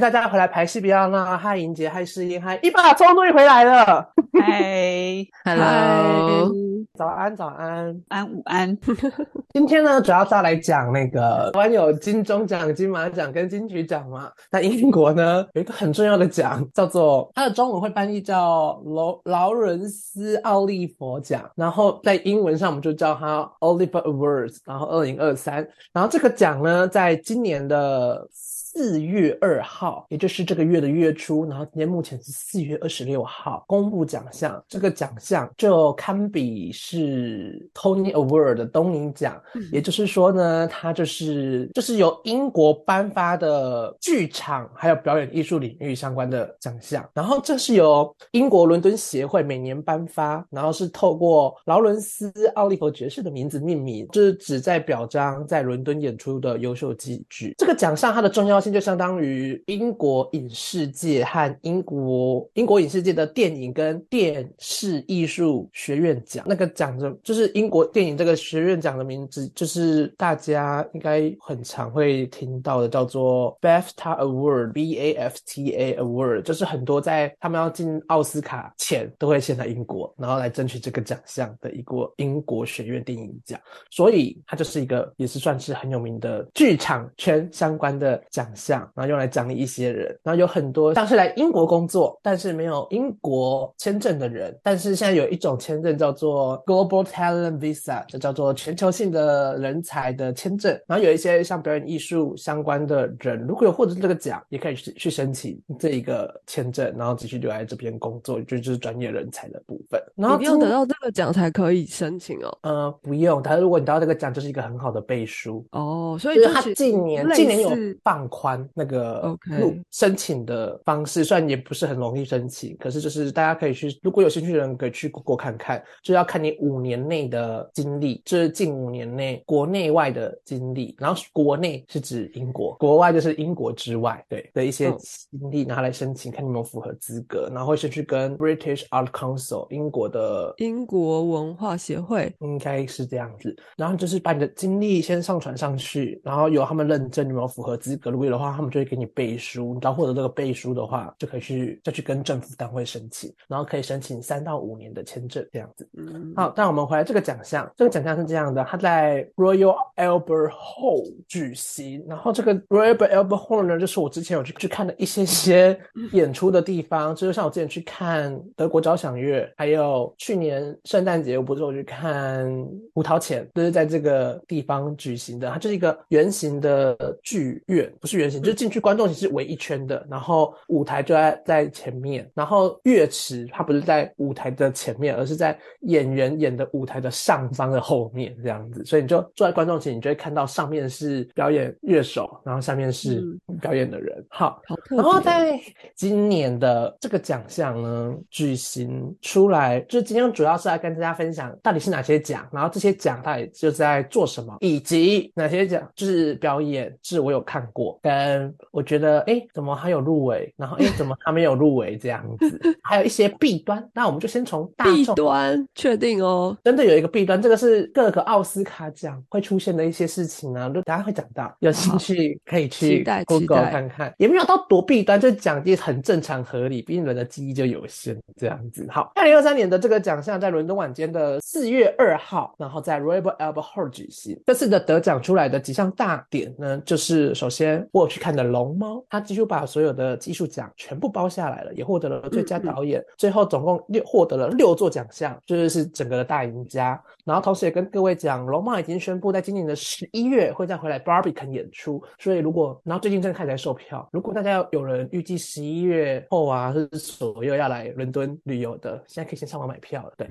大家回来排戏，不要闹！嗨，莹姐，嗨，诗音，嗨，一把终于回来了。嗨，Hello，早安，早安，安午安。今天呢，主要是要来讲那个台湾有金钟奖、金马奖跟金曲奖嘛。那英国呢，有一个很重要的奖，叫做它的中文会翻译叫劳劳伦斯奥利佛奖，然后在英文上我们就叫它 Oliver Awards。然后二零二三，然后这个奖呢，在今年的。四月二号，也就是这个月的月初，然后今天目前是四月二十六号公布奖项。这个奖项就堪比是 Tony Award 的东尼奖，也就是说呢，它就是就是由英国颁发的剧场还有表演艺术领域相关的奖项。然后这是由英国伦敦协会每年颁发，然后是透过劳伦斯奥利弗爵士的名字命名，就是旨在表彰在伦敦演出的优秀戏剧。这个奖项它的重要。就相当于英国影视界和英国英国影视界的电影跟电视艺术学院奖，那个奖的，就是英国电影这个学院奖的名字，就是大家应该很常会听到的，叫做 BAFTA Award，B A F T A Award，就是很多在他们要进奥斯卡前都会先在英国，然后来争取这个奖项的一个英国学院电影奖，所以它就是一个也是算是很有名的剧场圈相关的奖。项，然后用来奖励一些人，然后有很多像是来英国工作但是没有英国签证的人，但是现在有一种签证叫做 Global Talent Visa，就叫做全球性的人才的签证。然后有一些像表演艺术相关的人，如果有获得这个奖，也可以去去申请这一个签证，然后继续留在这边工作，就就是专业人才的部分。然后要得到这个奖才可以申请哦。呃，不用，但是如果你得到这个奖，就是一个很好的背书哦。所以他近年近年有放宽那个录申请的方式，虽然也不是很容易申请，可是就是大家可以去，如果有兴趣的人可以去过看看，就要看你五年内的经历，就是近五年内国内外的经历，然后国内是指英国，国外就是英国之外，对的一些经历拿来申请，看你有没有符合资格，然后先去跟 British Art Council 英国的英国文化协会，应该是这样子，然后就是把你的经历先上传上去，然后由他们认证有没有符合资格，如果有的话，他们。就会给你背书，然后获得这个背书的话，就可以去再去跟政府单位申请，然后可以申请三到五年的签证这样子。嗯，好，那我们回来这个奖项，这个奖项是这样的，它在 Royal Albert Hall 举行，然后这个 Royal Albert Hall 呢，就是我之前有去去看的一些些演出的地方，就是像我之前去看德国交响乐，还有去年圣诞节我不是我去看胡桃钳，都是在这个地方举行的，它就是一个圆形的剧院，不是圆形，就是。进去观众席是围一圈的，然后舞台就在在前面，然后乐池它不是在舞台的前面，而是在演员演的舞台的上方的后面这样子，所以你就坐在观众席，你就会看到上面是表演乐手，然后下面是表演的人。好，然后在今年的这个奖项呢举行出来，就是今天主要是来跟大家分享到底是哪些奖，然后这些奖到底就在做什么，以及哪些奖就是表演是我有看过跟。我觉得，哎，怎么还有入围？然后，哎，怎么还没有入围？这样子，还有一些弊端。那我们就先从大弊端确定哦。真的有一个弊端，这个是各个奥斯卡奖会出现的一些事情啊，就大家会讲到。有兴趣可以去 Google 看看，也没有到多弊端，就讲的很正常合理。毕竟人的记忆就有限，这样子。好，二零二三年的这个奖项在伦敦晚间的四月二号，然后在 Royal Albert Hall 举行。这次的得奖出来的几项大点呢，就是首先我有去看的。龙猫，他几乎把所有的技术奖全部包下来了，也获得了最佳导演，最后总共六获得了六座奖项，就是是整个的大赢家。然后同时也跟各位讲，龙猫已经宣布在今年的十一月会再回来 Barbican 演出，所以如果然后最近正开始在售票，如果大家有人预计十一月后啊是左右要来伦敦旅游的，现在可以先上网买票了。对，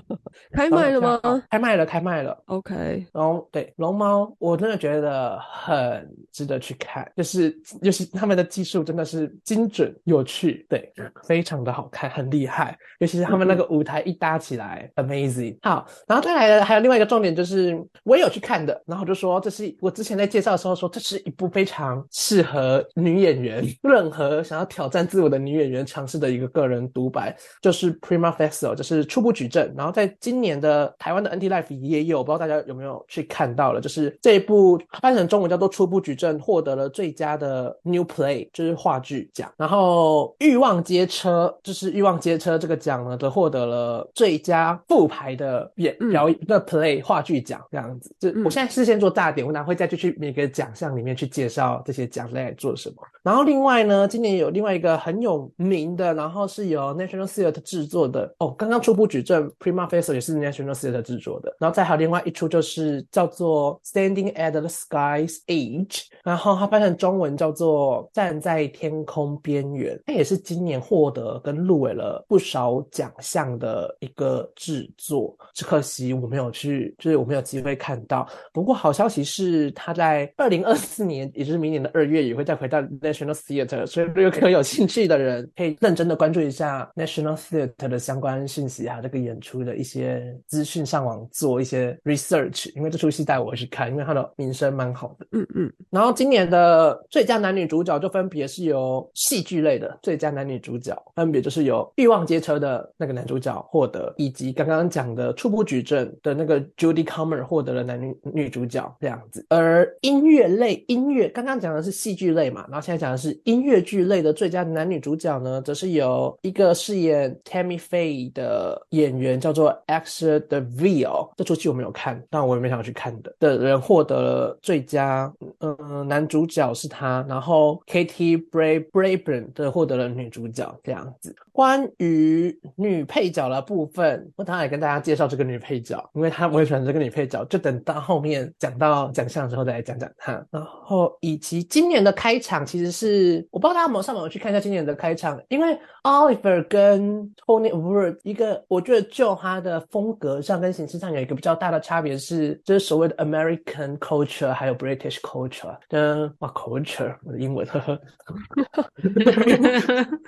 开卖了吗？开卖了，开卖了。OK，然后对龙猫，我真的觉得很值得去看，就是。就是他们的技术真的是精准有趣，对，非常的好看，很厉害。尤其是他们那个舞台一搭起来，amazing。好，然后再来的还有另外一个重点就是我也有去看的，然后就说这是我之前在介绍的时候说这是一部非常适合女演员，任何想要挑战自我的女演员尝试的一个个人独白，就是 Prima Facie，就是初步举证。然后在今年的台湾的 NT Life 也有，不知道大家有没有去看到了，就是这一部翻成中文叫做《初步举证》，获得了最佳的 New Play，就是话剧奖。然后《欲望街车》就是《欲望街车》这个奖呢，则获得了最佳复排的演表演的 Play 话剧奖。这样子，就我现在事先做大点，我哪会再去去每个奖项里面去介绍这些奖在做什么？然后另外呢，今年有另外一个很有名的，然后是由 National Theatre 制作的哦，刚刚初步举证 Prima Facie 也是 National Theatre 制作的。然后再还有另外一出就是叫做 Standing at the Sky's Edge，然后它翻成中文叫做站在天空边缘，它也是今年获得跟入围了不少奖项的一个制作。只可惜我没有去，就是我没有机会看到。不过好消息是，它在二零二四年，也就是明年的二月，也会再回到 National National Theatre，所以如果有兴趣的人，可以认真的关注一下 National Theatre 的相关讯息，还有这个演出的一些资讯，上网做一些 research。因为这出戏带我去看，因为它的名声蛮好的。嗯嗯。然后今年的最佳男女主角就分别是由戏剧类的最佳男女主角，分别就是由《欲望街车》的那个男主角获得，以及刚刚讲的初步举证的那个 Judy Comer 获得了男女女主角这样子。而音乐类音乐，刚刚讲的是戏剧类嘛，然后现在讲的是音乐剧类的最佳男女主角呢，则是由一个饰演 Tammy Faye 的演员叫做 Axel DeVille，这出戏我没有看，但我也没想去看的的人获得了最佳，嗯，男主角是他，然后 Katie Bray Brayburn 的获得了女主角这样子。关于女配角的部分，我当然也跟大家介绍这个女配角，因为她我也喜欢这个女配角，就等到后面讲到奖项之后再来讲讲她。然后以及今年的开场其实是我不知道大家有没有上网去看一下今年的开场，因为 Oliver 跟 Tony Award 一个我觉得就他的风格上跟形式上有一个比较大的差别是，就是所谓的 American culture 还有 British culture 的哇 culture 我的英文呵呵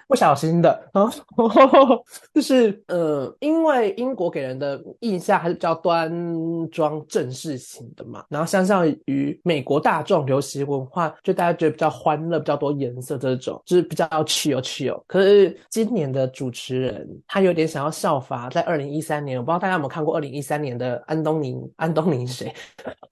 不小心的啊。就是呃，因为英国给人的印象还是比较端庄正式型的嘛，然后相较于美国大众流行文化，就大家觉得比较欢乐、比较多颜色这种，就是比较 chill chill。可是今年的主持人他有点想要效法，在二零一三年，我不知道大家有没有看过二零一三年的安东尼，安东尼谁？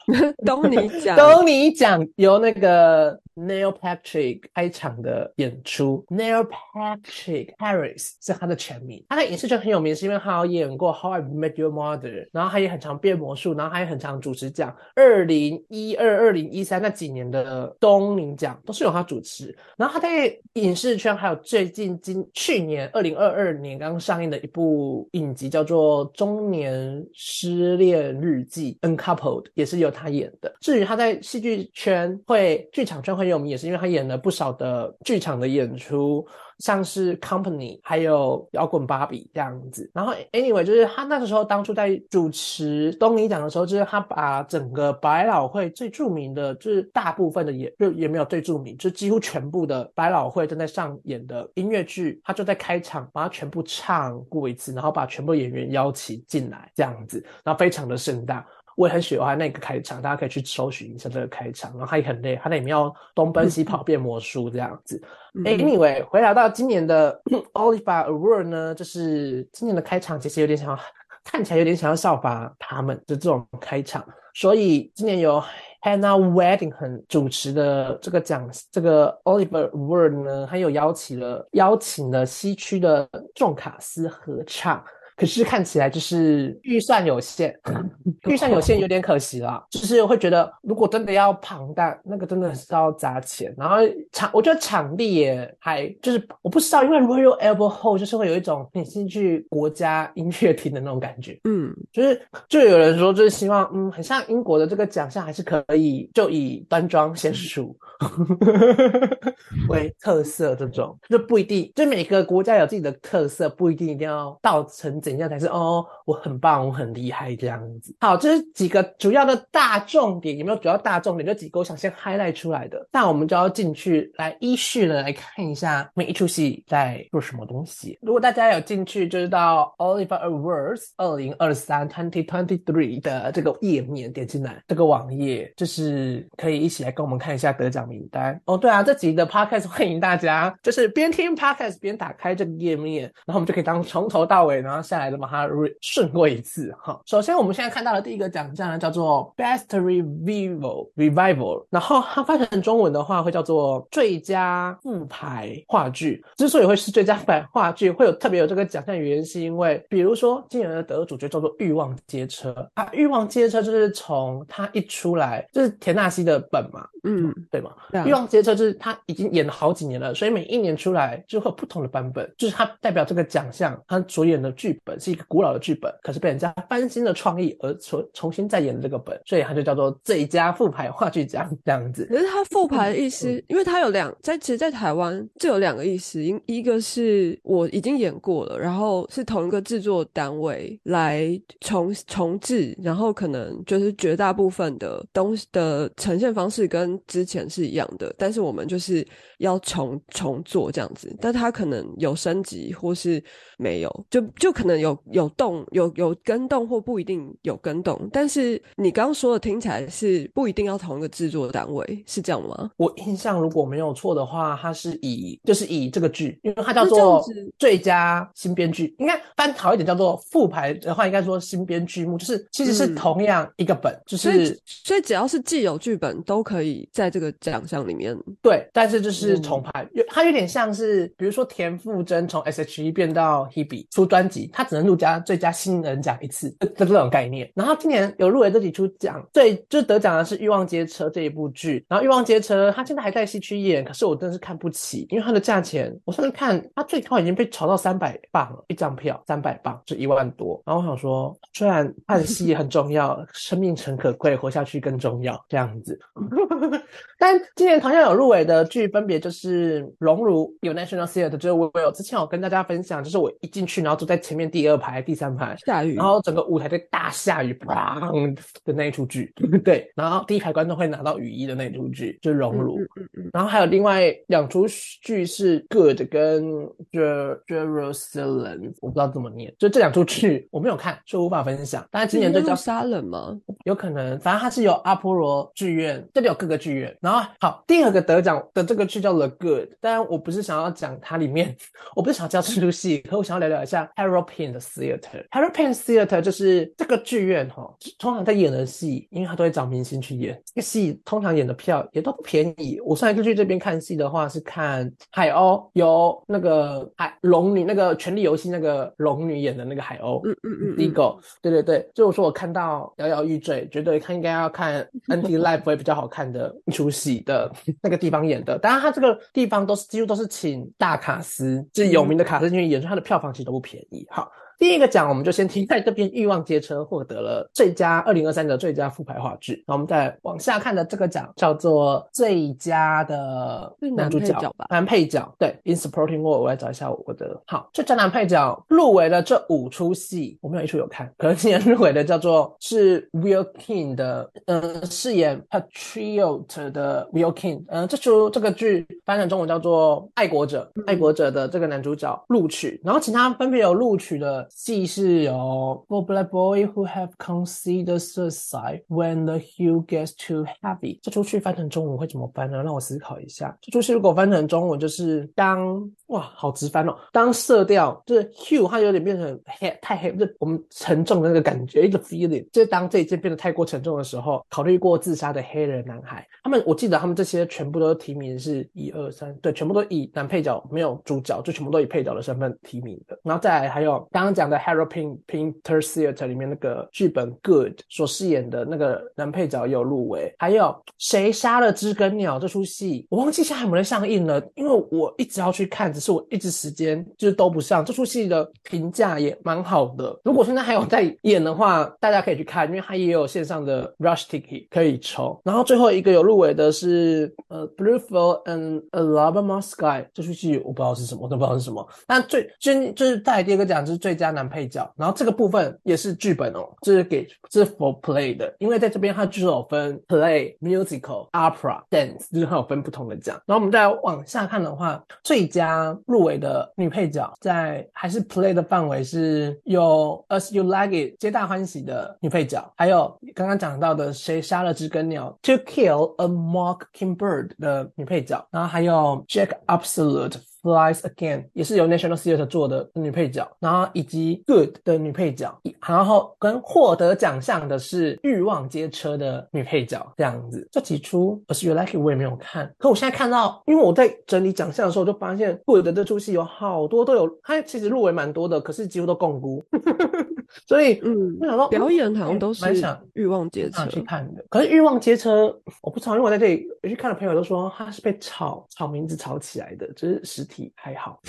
东尼奖，东尼奖由那个 Neil Patrick 开场的演出，Neil Patrick Harris 是他的全名。他在影视圈很有名，是因为他有演过《How I Met Your Mother》，然后他也很常变魔术，然后他也很常主持奖。二零一二、二零一三那几年的东尼奖都是由他主持。然后他在影视圈还有最近今去年二零二二年刚上映的一部影集叫做《中年失恋日记》（Uncoupled），也是由他演的。至于他在戏剧圈会、剧场圈会有名，也是因为他演了不少的剧场的演出。像是 Company，还有摇滚芭比这样子。然后 Anyway，就是他那个时候当初在主持东尼奖的时候，就是他把整个百老汇最著名的，就是大部分的也就也没有最著名，就几乎全部的百老汇正在上演的音乐剧，他就在开场把它全部唱过一次，然后把全部演员邀请进来这样子，然后非常的盛大。我也很喜欢那个开场，大家可以去搜寻一下这个开场。然后他也很累，他在里面要东奔西跑变魔术这样子。Anyway，回来到今年的 Oliver Award 呢，就是今年的开场其实有点想要 看起来有点想要效法他们的这种开场，所以今年由 Hannah Wedding 主持的这个奖，这个 Oliver Award 呢，他又邀请了邀请了西区的重卡斯合唱。可是看起来就是预算有限，预算有限有点可惜了。就是会觉得，如果真的要庞大，那个真的是要砸钱。然后场，我觉得场地也还就是我不知道，因为 Royal Albert Hall 就是会有一种你进去国家音乐厅的那种感觉。嗯，就是就有人说，就是希望，嗯，很像英国的这个奖项还是可以就以端庄娴熟 为特色，这种就不一定，就每个国家有自己的特色，不一定一定要到成。怎样才是哦，我很棒，我很厉害这样子。好，这是几个主要的大重点，有没有主要大重点？这几个我想先 highlight 出来的。那我们就要进去来依序的来看一下每一出戏在做什么东西。如果大家有进去，就是到 Oliver Awards 二零二三 twenty twenty three 的这个页面点进来，这个网页就是可以一起来跟我们看一下得奖名单。哦，对啊，这集的 podcast 欢迎大家，就是边听 podcast 边打开这个页面，然后我们就可以当从头到尾，然后下来的把它顺过一次哈。首先我们现在看到的第一个奖项呢，叫做 Best Revival Revival，然后它翻成中文的话会叫做最佳复排话剧。之所以会是最佳复排话剧，会有特别有这个奖项原因，是因为比如说今年的得主角叫做《欲望街车》啊，《欲望街车》就是从它一出来就是田纳西的本嘛，嗯，对吗？欲望街车就是它已经演了好几年了，所以每一年出来就会有不同的版本，就是它代表这个奖项，它主演的剧本是一个古老的剧本，可是被人家翻新的创意而重重新再演的这个本，所以它就叫做最佳复排话剧奖这样子。可是它复排的意思，因为它有两在，其实，在台湾就有两个意思，一一个是我已经演过了，然后是同一个制作单位来重重置，然后可能就是绝大部分的东西的呈现方式跟之前是一样的，但是我们就是要重重做这样子，但它可能有升级或是没有，就就可能有有动有有跟动或不一定有跟动，但是你刚刚说的听起来是不一定要同一个制作单位，是这样吗？我印象如果没有错的话，它是以就是以这个剧，因为它叫做最佳新编剧，应该翻好一点叫做复排的话，应该说新编剧目，就是其实是嗯同样一个本，就是所以只要是既有剧本都可以在这个奖项里面。对，但是就是嗯重排，有它有点像是，比如说田馥甄从 S.H.E 变到 Hebe 出专辑，他只能入加最佳新人奖一次的这种概念。然后今年有入围这几出奖，最就是得奖的是《欲望街车》这一部剧。然后《欲望街车》它现在还在西区演，可是我真的是看不起，因为它的价钱，我上次看它最高已经被炒到三百磅了，一张票三百磅，就一万多。然后我想说，虽然看戏很重要，生命诚可贵，活下去更重要，这样子。但今年同样有入围的剧，分别就是《荣辱》有 National Theatre，就是我有之前有跟大家分享，就是我一进去，然后坐在前面第二排、第三排，下雨，然后整个舞台在大下雨，砰的那一出剧，对，然后第一排观众会拿到雨衣的那一出剧，就是《熔炉》嗯嗯嗯，然后还有另外两出剧是 Good 跟 Jer Jerusalem，我不知道怎么念，就这两出剧我没有看，所以无法分享。但是今年最佳耶路撒冷吗？有可能，反正它是有阿波罗剧院，这里有各个剧院。然后好，第二个得奖的这个剧叫 The Good，当然我不是想要讲它里面，我不是想要教这出戏，可我想要聊聊一下 Harold Pin 的 Theater。Harold Pin Theater 就是这个剧院哈、通常在演的戏，因为他都会找明星去演，这个戏通常演的票也都不便宜。我上一次去这边看戏的话是看海鸥，有那个海龙女，那个《权力游戏》那个龙女演的那个海鸥，嗯嗯嗯第一嗯，个，对对对，就我说我看到摇摇欲坠，觉得看应该要看 NT Live 会比较好看的一出戏的 那个地方演的。当然，他这个地方都是几乎都是请大卡司，就是有名的卡司进去演，所以他的票房其实都不便宜。好。第一个奖我们就先听在这边，《欲望街车》获得了最佳二零二三的最佳复排话剧。那我们再往下看的这个奖叫做最佳的男男主角男配角对，In Supporting Role，我来找一下我的。好，最佳男配角入围了这五出戏，我没有一出有看，可是今年入围的叫做是 Will King 的，呃，饰演 Patriot 的 Will King，呃，这出这个剧翻成中文叫做《爱国者》，爱国者的这个男主角录取，然后其他分别有录取的戏是有 For Black Boy Who Have Considered Suicide When the Hue Gets Too Heavy，这出去翻成中文会怎么翻呢？让我思考一下。这出戏如果翻成中文就是当哇，好直翻哦，当色调就是 hue 它有点变成黑太黑，就我们沉重的那个感觉，一个 feeling，就是当这一件变得太过沉重的时候，考虑过自杀的黑人男孩，他们我记得他们这些全部都提名是一二三，对，全部都以男配角没有主角，就全部都以配角的身份提名的。然后再来还有刚刚讲的 harrowpinpinter theater 里面那个剧本 Good 所饰演的那个男配角有入围，还有谁杀了知更鸟这出戏，我忘记现在有没有上映了，因为我一直要去看，是我一直时间就是都不上。这出戏的评价也蛮好的，如果现在还有在演的话，大家可以去看，因为它也有线上的 Rush Ticket 可以抽。然后最后一个有入围的是呃 Bluefield and Alabama Sky 这出戏，我不知道是什么，我都不知道是什么。但最今就是就是带来第二个奖就是最佳男配角，然后这个部分也是剧本哦，这是给这是 for play 的，因为在这边它就是有分 play、musical、opera、dance，就是它有分不同的奖。然后我们再往下看的话，最佳入围的女配角在还是 play 的范围是有 As You Like It 皆大欢喜的女配角，还有刚刚讲到的谁杀了知更鸟 To Kill a Mockingbird 的女配角，然后还有 Jack Absolute。Flies Again 也是由 National Theatre 做的女配角，然后以及 Good 的女配角，然后跟获得奖项的是《欲望街车》的女配角，这样子。这几出《As You Like It》我也没有看，可我现在看到，因为我在整理奖项的时候，就发现 Good 的这出戏有好多都有，它其实入围蛮多的，可是几乎都共估。所以，嗯，我想说表演好像都是蛮想欲望街车，去看的。可是《欲望街车》我不知道，因为我在这里有去看的朋友都说它是被炒炒名字炒起来的，就是实体还好。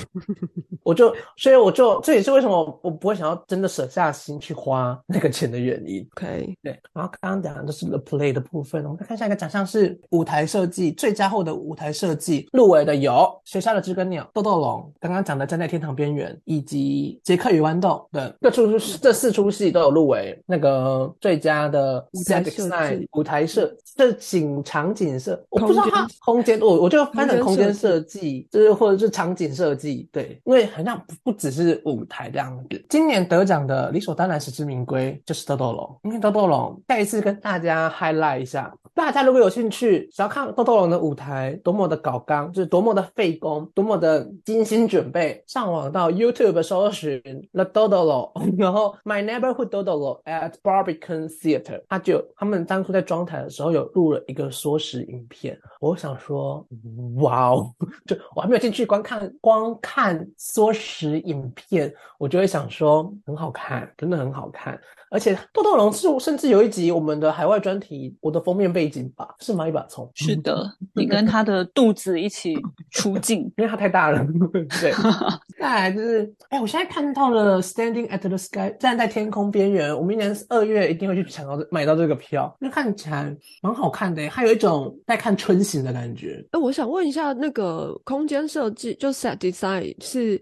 我就所以我就这也是为什么我不会想要真的舍下心去花那个钱的原因。OK，对，然后刚刚讲的就是 the play 的部分，我们再看下一个奖项是舞台设计，最佳后的舞台设计。入围的有《学校的知更鸟》、《豆豆龙》，刚刚讲的《站在天堂边缘》，以及《杰克与豌豆》的各出这四出戏都有入围那个最佳的舞台设计。舞台设这景场景设，我不知道空间。它空间，我我就翻成空空间设计，就是或者是场景设计，对，因为好像不不只是舞台这样子。今年得奖的理所当然实至名归就是豆豆龙，因为豆豆龙再一次跟大家 highlight 一下，大家如果有兴趣，只要看豆豆龙的舞台多么的搞纲，就是多么的费工，多么的精心准备，上网到 YouTube 搜寻 The Dodolo，然后 My Neighborhood Dodolo at Barbican Theater，他就他们当初在装台的时候有录了一个缩时影片，我想说，哇哦，就我还没有进去观看，光看缩时影片，我就会想说很好看，真的很好看。而且豆豆龙是甚至有一集我们的海外专题，我的封面背景吧，是吗？一把葱，是的，你跟他的肚子一起出镜。因为它太大了。对，再来就是，哎，我现在看到了《Standing at the Sky》站在天空边缘，我明年二月一定会去抢到买到这个票，那看起来蛮好看的耶，还有一种在看春行的感觉。哎，我想问一下，那个空间设计就 set design 是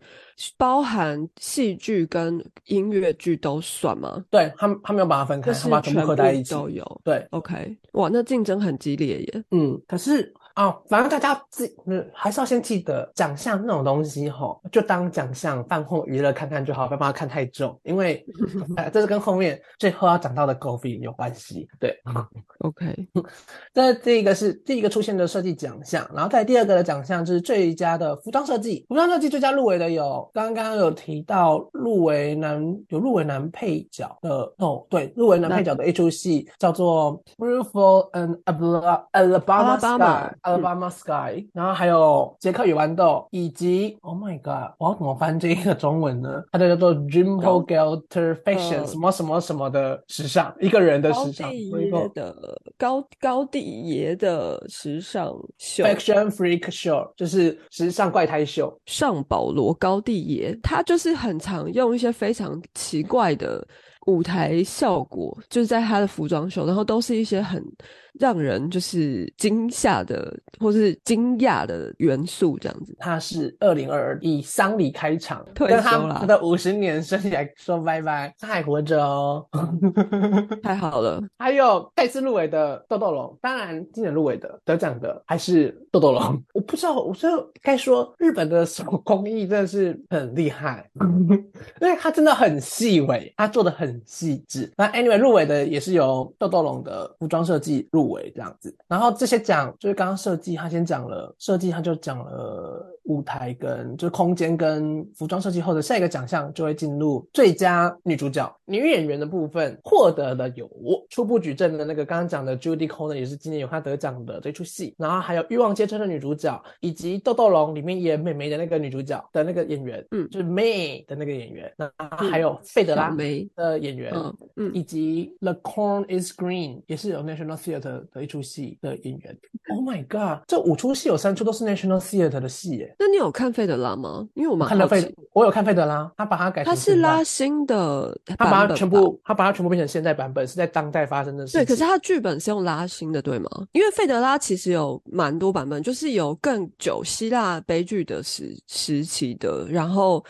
包含戏剧跟音乐剧都算吗？对他们，他没有把它分开，就是他把全部在一起。都有。对，OK，哇，那竞争很激烈耶。嗯，可是啊、反正大家自嗯还是要先记得奖项那种东西吼，就当奖项饭后娱乐看看就好，不要把它看太重，因为 呃这是跟后面最后要讲到的 f i 有关系。对，OK，这第一个是第一个出现的设计奖项，然后在第二个的奖项就是最佳的服装设计。服装设计最佳入围的有刚刚有提到入围男有入围男配角的哦，对，入围男配角的一出戏叫做《Beautiful and Alabama Alabama Sky》嗯然后还有杰克与豌豆，以及 Oh my God，我要怎么翻这个中文呢？它就叫做 Jimbo Gelter Fashion 呃什么什么什么的时尚，一个人的高时尚。地 Jimbo 爷的高高地爷的时尚秀，Fashion Freak Show 就是时尚怪胎秀，上保罗高地爷，他就是很常用一些非常奇怪的舞台效果，就是在他的服装秀，然后都是一些很让人就是惊吓的或是惊讶的元素，这样子。他是二零二二以丧礼开场，退跟他休了他的五十年生涯说拜拜，他还活着哦。太好了，还有再次入围的豆豆龙，当然今年入围的得奖的还是豆豆龙。我不知道，我觉得该说日本的手工艺真的是很厉害，因为它真的很细微，它做的很细致。那 anyway 入围的也是由豆豆龙的服装设计入围这样子。然后这些讲就是刚刚设计，他先讲了设计，他就讲了舞台跟就是空间跟服装设计后的下一个奖项就会进入最佳女主角。女演员的部分，获得的有初步举证的那个刚刚讲的 Judy Coleman 也是今年有她得奖的这出戏，然后还有《欲望街车》的女主角，以及《豆豆龙》里面演美眉的那个女主角的那个演员，嗯。就是 May 的那个演员，那还有费德拉梅，的演员，嗯嗯，以及《The Corn Is Green》也是有 National Theatre 的一出戏的演员。Oh my god！这五出戏有三出都是 National Theatre 的戏耶。那你有看费德拉吗？因为我们看到费我有看费德拉，他把它改成他是拉新的他把它全部，他把它全部变成现代版本，是在当代发生的事情。对，可是他剧本是用拉新的，对吗？因为费德拉其实有蛮多版本，就是有更久希腊悲剧的时时期的，然后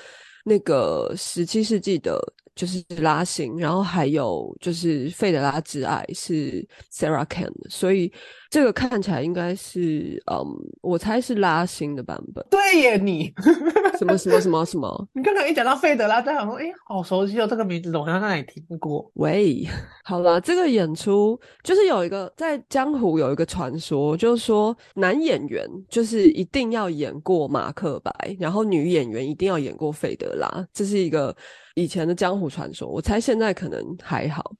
那个十七世纪的，就是拉辛，然后还有就是费德拉之爱是 Sarah Kane 的，所以这个看起来应该是，嗯，我猜是拉辛的版本。对耶，你什么什么什么 什么？你刚刚一讲到费德拉，在想说，哎，好熟悉哦，这个名字我好像在哪里听过。喂，好了，这个演出就是有一个在江湖有一个传说，就是说男演员就是一定要演过马克白，然后女演员一定要演过费德拉，这是一个以前的江湖传说。我猜现在可能还好。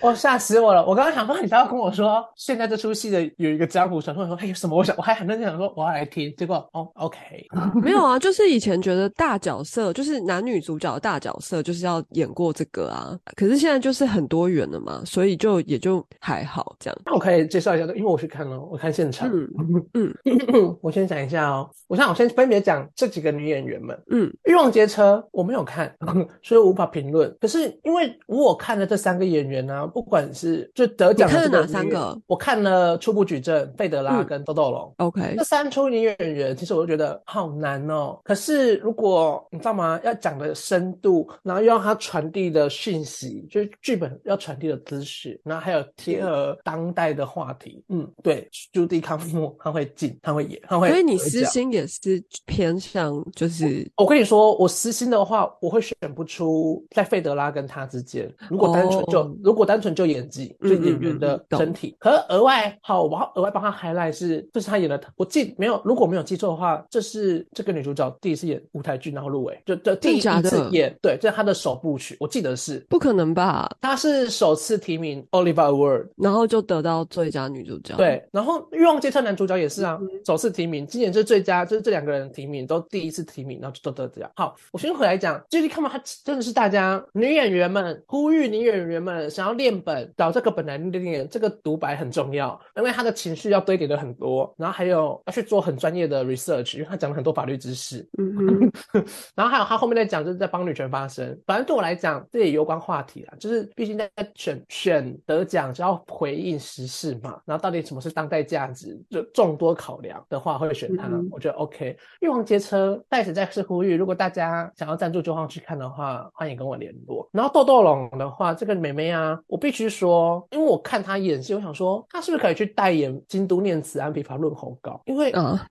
哦，吓死我了！我刚刚想说，你要跟我说，现在这出戏的有一个江湖传说，说哎有什么？我想我还很认真想说我要来听，结果哦，OK，没有啊，就是以前觉得大角色就是男女主角的大角色就是要演过这个啊，可是现在就是很多元了嘛，所以就也就还好这样。那我可以介绍一下，因为我去看了，我看现场。嗯嗯 我先讲一下哦，我想我先分别讲这几个女演员们。嗯，欲望街车我没有看，所以无法评论。可是因为我看了这三个演员呢、不管是就得奖的你看了这个哪三个我看了初步举证、费德拉嗯跟豆豆龙。，OK，这三出女演员，其实我就觉得好难哦。可是如果你知道吗，要讲的深度，然后又让它传递的讯息，就是剧本要传递的知识，然后还有贴合当代的话题。嗯，对，朱迪康姆他会进，他会演，他会。所以你私心也是偏向就是我跟你说，我私心的话，我会选不出在费德拉跟他之间。如果单纯就、哦如果单纯就演技，就演员的身体，可是额外好，我要额外帮他 highlight 是，这是他演的。我记没有，如果没有记错的话，这是这个女主角第一次演舞台剧然后入围，就就第一次演，对，这是她的首部曲，我记得是。不可能吧？她是首次提名 Oliver Award，然后就得到最佳女主角。，对，然后《欲望街车》男主角也是啊，嗯首次提名，今年是最佳，就是这两个人提名都第一次提名，然后就都得奖。好，我先回来讲，最近看到他真的是大家女演员们呼吁女演员们想要练本，找这个本来练练，这个独白很重要，因为他的情绪要堆叠的很多，然后还有要去做很专业的 research，因为他讲了很多法律知识。嗯哼，然后还有他后面在讲，就是在帮女权发声。反正对我来讲，这也有关话题啦，就是毕竟在选选得奖就要回应时事嘛。然后到底什么是当代价值，就众多考量的话，会选它。嗯我觉得 OK。欲望街车在此再次呼吁，如果大家想要赞助就晃去看的话，欢迎跟我联络。然后豆豆龙的话，这个妹妹啊，我必须说，因为我看她演戏，我想说她是不是可以去代言京都念慈庵枇杷润喉膏，因为啊，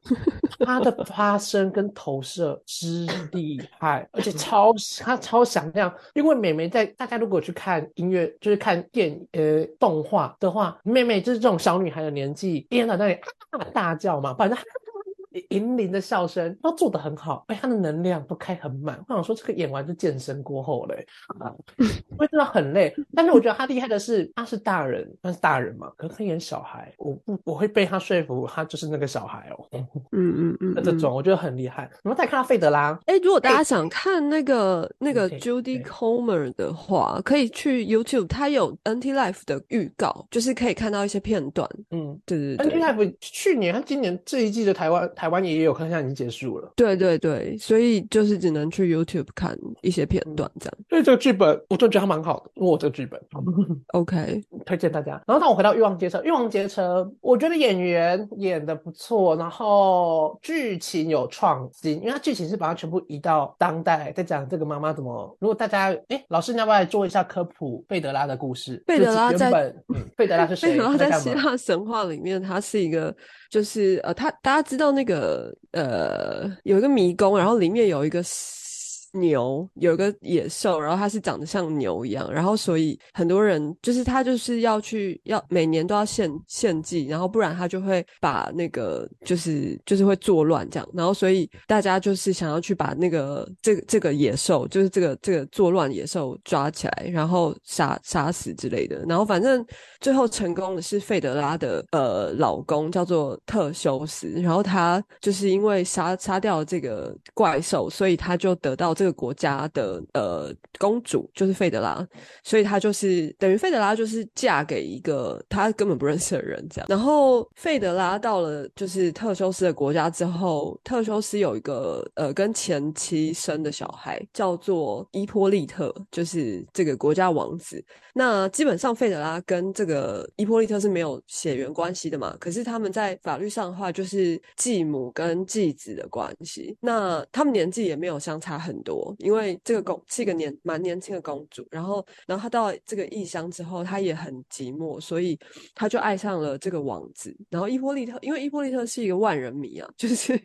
她的发声跟投射之厉害，而且超她超响亮。因为妹妹在大家如果去看音乐，就是看电影呃动画的话，妹妹就是这种小女孩的年纪，一天到晚在那里啊大叫嘛，反正。银铃的笑声都做的很好，哎，他的能量都开很满。我想说，这个演完就健身过后嘞、啊，因为真的很累。但是我觉得他厉害的是，他是大人，他是大人嘛，可是他演小孩，我不我会被他说服，他就是那个小孩哦。嗯 嗯嗯，那 这种，我觉得很厉害。然后再看到费德拉，哎、如果大家想看那个那个 Judy 对 Comer 的话，可以去 YouTube，他有 NT Life 的预告，就是可以看到一些片段。嗯对对，NT Life 去年他今年这一季的台湾台湾也有，可是现在已经结束了。对对对，所以就是只能去 YouTube 看一些片段这样。所以这个剧本我就觉得它蛮好的，因为我这个剧本 OK，推荐大家。然后当我回到《欲望街车》，《欲望街车》我觉得演员演的不错，然后剧情有创新，因为它剧情是把它全部移到当代，在讲这个妈妈怎么。如果大家哎，老师你要不要来做一下科普贝德拉的故事？贝德拉在本、嗯、贝德拉是谁？然后他在希腊神话里面，他是一个，就是呃，他大家知道那个个呃，有一个迷宫，然后里面有一个牛，有个野兽，然后它是长得像牛一样，然后所以很多人就是他就是要去要每年都要献献祭，然后不然他就会把那个就是就是会作乱这样，然后所以大家就是想要去把那个这这个野兽，就是这个这个作乱野兽抓起来，然后杀杀死之类的，然后反正最后成功的是费德拉的呃老公叫做特修斯，然后他就是因为杀杀掉了这个怪兽，所以他就得到这国家的呃公主，就是费德拉，所以她就是等于费德拉就是嫁给一个他根本不认识的人这样。然后费德拉到了就是特修斯的国家之后，特修斯有一个呃跟前妻生的小孩叫做伊波利特，就是这个国家王子。那基本上费德拉跟这个伊波利特是没有血缘关系的嘛，可是他们在法律上的话就是继母跟继子的关系。那他们年纪也没有相差很多，因为这个公是一个年蛮年轻的公主，然后然后她到这个异乡之后，她也很寂寞，所以她就爱上了这个王子。然后伊波利特，因为伊波利特是一个万人迷啊，就是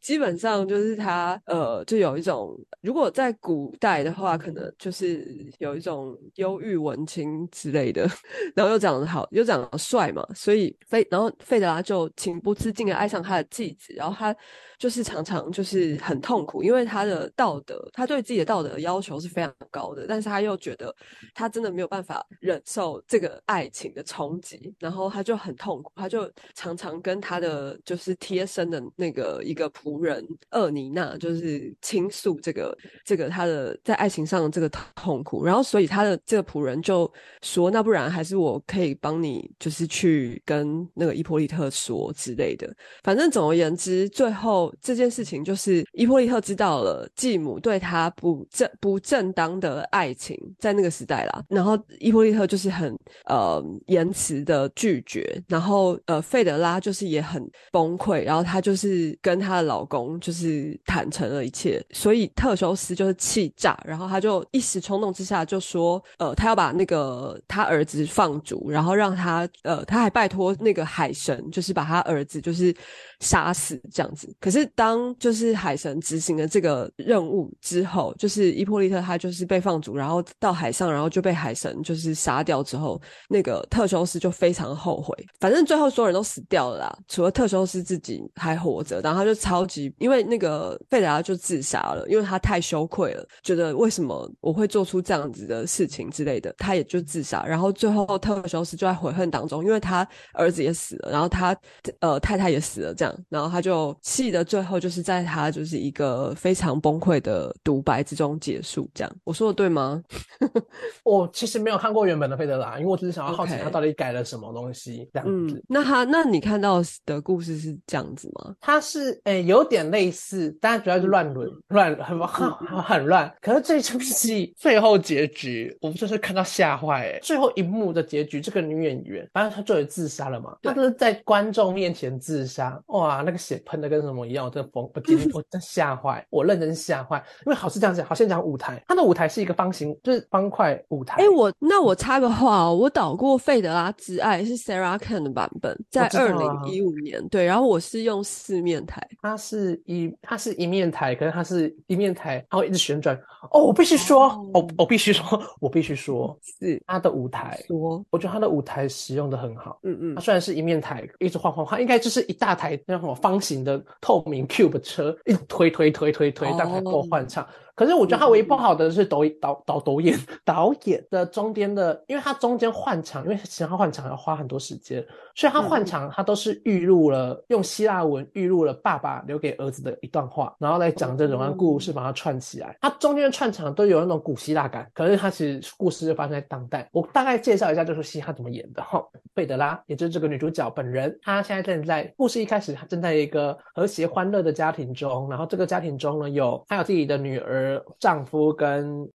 基本上就是他呃，就有一种如果在古代的话，可能就是有一种忧郁文青之类的，然后又长得好，又长得帅嘛，所以费然后费德拉就情不自禁的爱上他的继子，然后他就是常常就是很痛苦，因为他的道德，他对自己的道德要求是非常高的，但是他又觉得他真的没有办法忍受这个爱情的冲击，然后他就很痛苦，他就常常跟他的就是贴身的那个一个仆人厄尼娜，就是倾诉这个这个他的在爱情上的这个痛苦，然后所以他的这个仆人就说，那不然还是我可以帮你，就是去跟那个伊波利特说之类的，反正总而言之，最后这件事情就是伊波利特知道了继母对他不正不正当的爱情，在那个时代啦，然后伊波利特就是很呃言辞的拒绝，然后呃费德拉就是也很崩溃，然后她就是跟她的老公就是坦诚了一切，所以特修斯就是气炸，然后他就一时冲动之下就说，呃，他要把那个他儿子放逐，然后让他呃他还拜托那个海神，就是把他儿子就是杀死这样子。可是当就是海神执行了这个任务之后，就是伊波利特他就是被放逐，然后到海上，然后就被海神就是杀掉之后，那个特修斯就非常后悔。反正最后所有人都死掉了啦，除了特修斯自己还活着，然后他就超级因为那个费达就自杀了，因为他太羞愧了，觉得为什么我会做出这样子的事情之类的，他也就自杀。然后最后特修斯就在悔恨当中，因为他儿子也死了，然后他呃太太也死了，这样，然后他就气的最后就是在他就是一个非常崩溃的独白之中结束。这样，我说的对吗？我其实没有看过原本的费德拉，因为我只是想要好奇他到底改了什么东西这样子。嗯，那他那你看到的故事是这样子吗？他是诶、有点类似，但主要是乱伦乱很很很很乱。可是这出戏 最后结局，我就是看到吓坏诶。最后一幕的结局，这个女演员，反正她就有自杀了嘛，她就是在观众面前自杀，哇，那个血喷的跟什么一样，我真的疯，我今天 我真吓坏，我认真吓坏。因为好是这样子，好先讲舞台，它的舞台是一个方形，就是方块舞台。哎、我那我插个话哦，我导过《费德拉之爱》是 Sarah Kane 的版本，在二啊零一五年，对，然后我是用四面台，它是一它是一面台，可是它是一面台，它会一直旋转。哦，我必须说，哦我我必须说，我必须说，是他的舞台，说，我觉得他的舞台使用的很好。嗯嗯它虽然是一面台，一直晃晃晃，应该就是一大台那种方形的透明 cube 车，一直推推推推推，但才够哦换唱。可是我觉得他唯一不好的是导导导导演 导演的中间的，因为他中间换场，因为其实它换场要花很多时间，所以他换场他都是预录了用希腊文预录了爸爸留给儿子的一段话，然后来讲这整段故事，把它串起来。他中间的串场都有那种古希腊感，可是他其实故事就发生在当代。我大概介绍一下这出戏他怎么演的哈。贝德拉，也就是这个女主角本人，她现在正在故事一开始，她正在一个和谐欢乐的家庭中，然后这个家庭中呢有她有自己的女儿、丈夫跟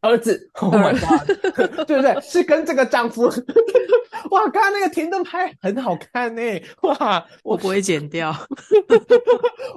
儿子。Oh my god，对不对？是跟这个丈夫。哇，刚刚那个停顿拍很好看呢、哇，我不会剪掉。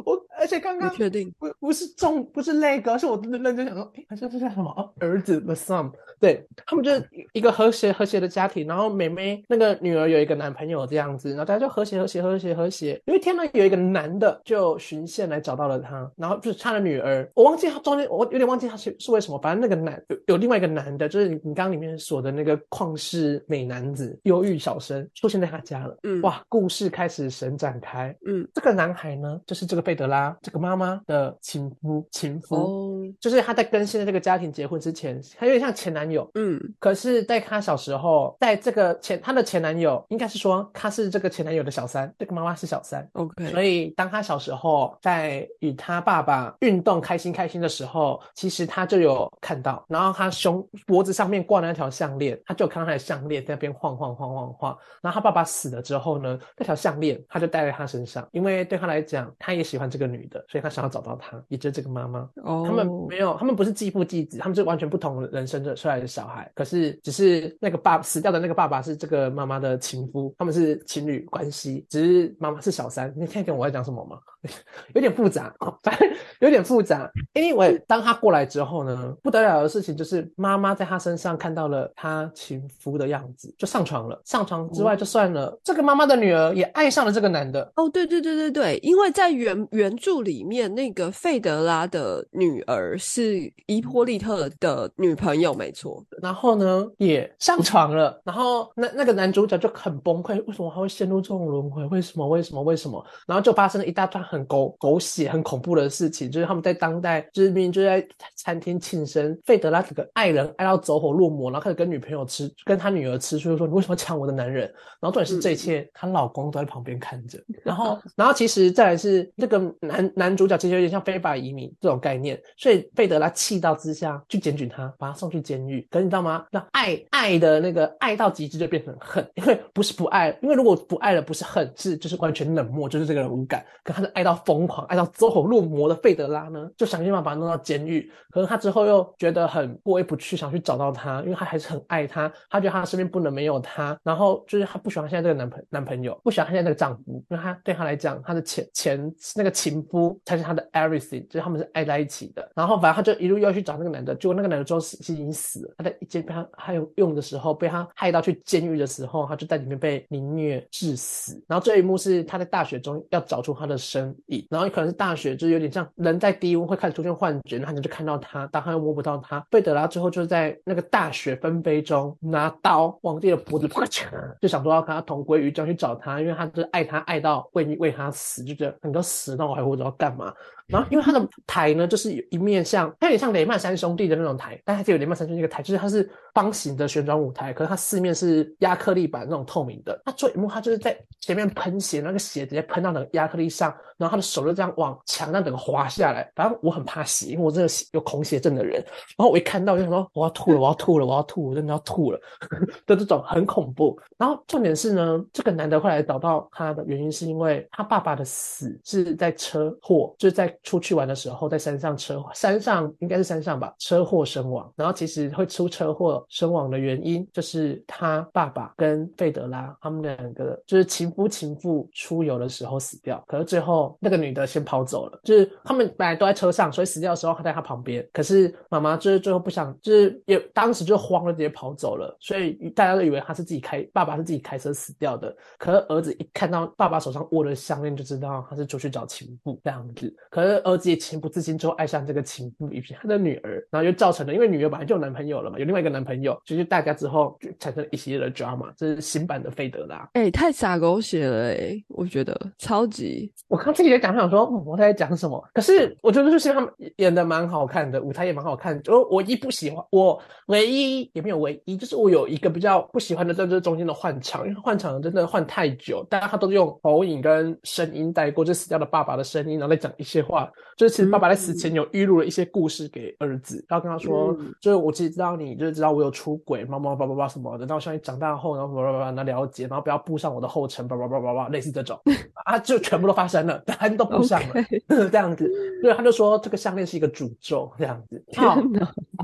我而且刚刚确定？不不是重不是那个，是我认认真想说，哎，好像是叫什么哦儿子 the son，对他们就是一个和谐和谐的家庭，然后妹妹那个女儿有一个男朋友这样子，然后大家就和谐和谐和谐和谐。有一天呢，有一个男的就循线来找到了她，然后就是他的女儿，我忘记他中间我有点忘记他是是为什么，反正那个男有有另外一个男的，就是你你刚刚里面说的那个旷世美男子忧郁小生出现在他家了，嗯哇，故事开始神展开，嗯，这个男孩呢，就是这个贝德拉这个妈妈的情夫，情夫，哦，就是他在跟现在这个家庭结婚之前，他有点像前男友。嗯可是，在他小时候，在这个前他的前男友，应该是说他是这个前男友的小三，这个妈妈是小三。，OK，所以，当他小时候在与他爸爸运动开心开心的时候，其实他就有看到，然后他胸脖子上面挂的那条项链，他就看到他的项链在那边晃晃晃晃晃。然后他爸爸死了之后呢，那条项链他就戴在他身上，因为对他来讲，他也喜欢这个女的，所以他想要找到她，也就是这个妈妈。哦，他们没有，他们不是继父继子，他们是完全不同人生的出来的小孩。可是只是那个爸死掉的那个爸爸是这个妈妈的情夫，他们是情侣关系，只是妈妈是小三。你听得懂我在讲什么吗？有点复杂，反正有点复杂。因为当他过来之后呢，不得了的事情就是妈妈在他身上看到了他情夫的样子，就上床了。上床之外就算了，这个妈妈的女儿也爱上了这个男的。哦，对对对对对，因为在原原著里面，那个费德拉的女儿是伊波利特的女朋友，没错。然后呢，也上床了。然后那那个男主角就很崩溃，为什么他会陷入这种轮回？为什么？为什么？为什么？然后就发生了一大段很狗狗血、很恐怖的事情，就是他们在当代就是明明就在餐厅庆生，费德拉这个爱人爱到走火入魔，然后开始跟女朋友吃，跟他女儿吃醋，就说你为什么抢我的男人？然后重点是这一切，她老公都在旁边看着。然后，然后其实再来是那个男男主角其实有点像非法移民这种概念，所以费德拉气到之下去检举他，把他送去监狱。可是你知道吗？那爱爱的那个爱到极致就变成恨，因为不是不爱，因为如果不爱了不是恨，是就是完全冷漠，就是这个人无感。可他的爱爱到疯狂，爱到走火入魔的费德拉呢，就想尽办法把他弄到监狱。可是他之后又觉得很过意不去，想去找到他，因为他还是很爱他，他觉得他身边不能没有他。然后就是他不喜欢现在这个男朋男朋友，不喜欢现在这个丈夫，因为他对他来讲，他的前前那个情夫才是他的 everything，就是他们是爱在一起的。然后反正他就一路要去找那个男的，结果那个男的之后是已经死了。他在一间被他还有用的时候，被他害到去监狱的时候，他就在里面被凌虐致死。然后这一幕是他在大雪中要找出他的身然后可能是大雪就是有点像人在低温会开始出现幻觉，然后你就看到他，但他又摸不到他。贝德拉最后就是在那个大雪纷飞中拿刀往自己的脖子啪嚓，就想说要跟他同归于尽去找他，因为他就是爱他爱到为为他死，就觉得你都死，那我还活着要干嘛？然后，因为他的台呢，就是有一面像，它有点像雷曼三兄弟的那种台，但它只有雷曼三兄弟一个台，就是它是方形的旋转舞台，可是它四面是亚克力板那种透明的。它最一幕，它就是在前面喷血，那个血直接喷到那个亚克力上，然后他的手就这样往墙上整个滑下来。反正我很怕血，因为我真的有恐血症的人。然后我一看到就想说我要吐了，我要吐了，我要吐，我真的要吐了 的这种很恐怖。然后重点是呢，这个男的后来找到他的原因是因为他爸爸的死是在车祸，就是在。出去玩的时候，在山上车祸山上应该是山上吧，车祸身亡。然后其实会出车祸身亡的原因，就是他爸爸跟费德拉他们两个就是情夫情妇出游的时候死掉。可是最后那个女的先跑走了，就是他们本来都在车上，所以死掉的时候还在她旁边。可是妈妈就是最后不想，就是也当时就慌了，直接跑走了。所以大家都以为他是自己开，爸爸是自己开车死掉的。可是儿子一看到爸爸手上握的项链，就知道他是出去找情妇这样子。可是。儿子也情不自禁之后爱上这个情妇，以及他的女儿，然后就造成了，因为女儿本来就有男朋友了嘛，有另外一个男朋友，就是大家之后就产生了一系列的 drama，这是新版的费德拉。哎，太洒狗血了哎，我觉得超级。我刚自己在讲，想说我在讲什么，可是我觉得就是他们演的蛮好看的，舞台也蛮好看。就我一不喜欢，我唯一也没有唯一，就是我有一个比较不喜欢的，在这中间的换场，因为换场真的换太久，大家他都是用投影跟声音带过，就死掉的爸爸的声音，然后再讲一些话。就是其实爸爸在死前有预录了一些故事给儿子，然后跟他说，就是我其实知道你，就是知道我有出轨，妈妈叭叭叭什么的，然后希望你长大后，然后叭叭叭那了解，然后不要步上我的后尘，叭叭叭叭叭，类似这种。啊，就全部都发生了，他都不上了，这样子，所以他就说这个项链是一个诅咒，这样子。好，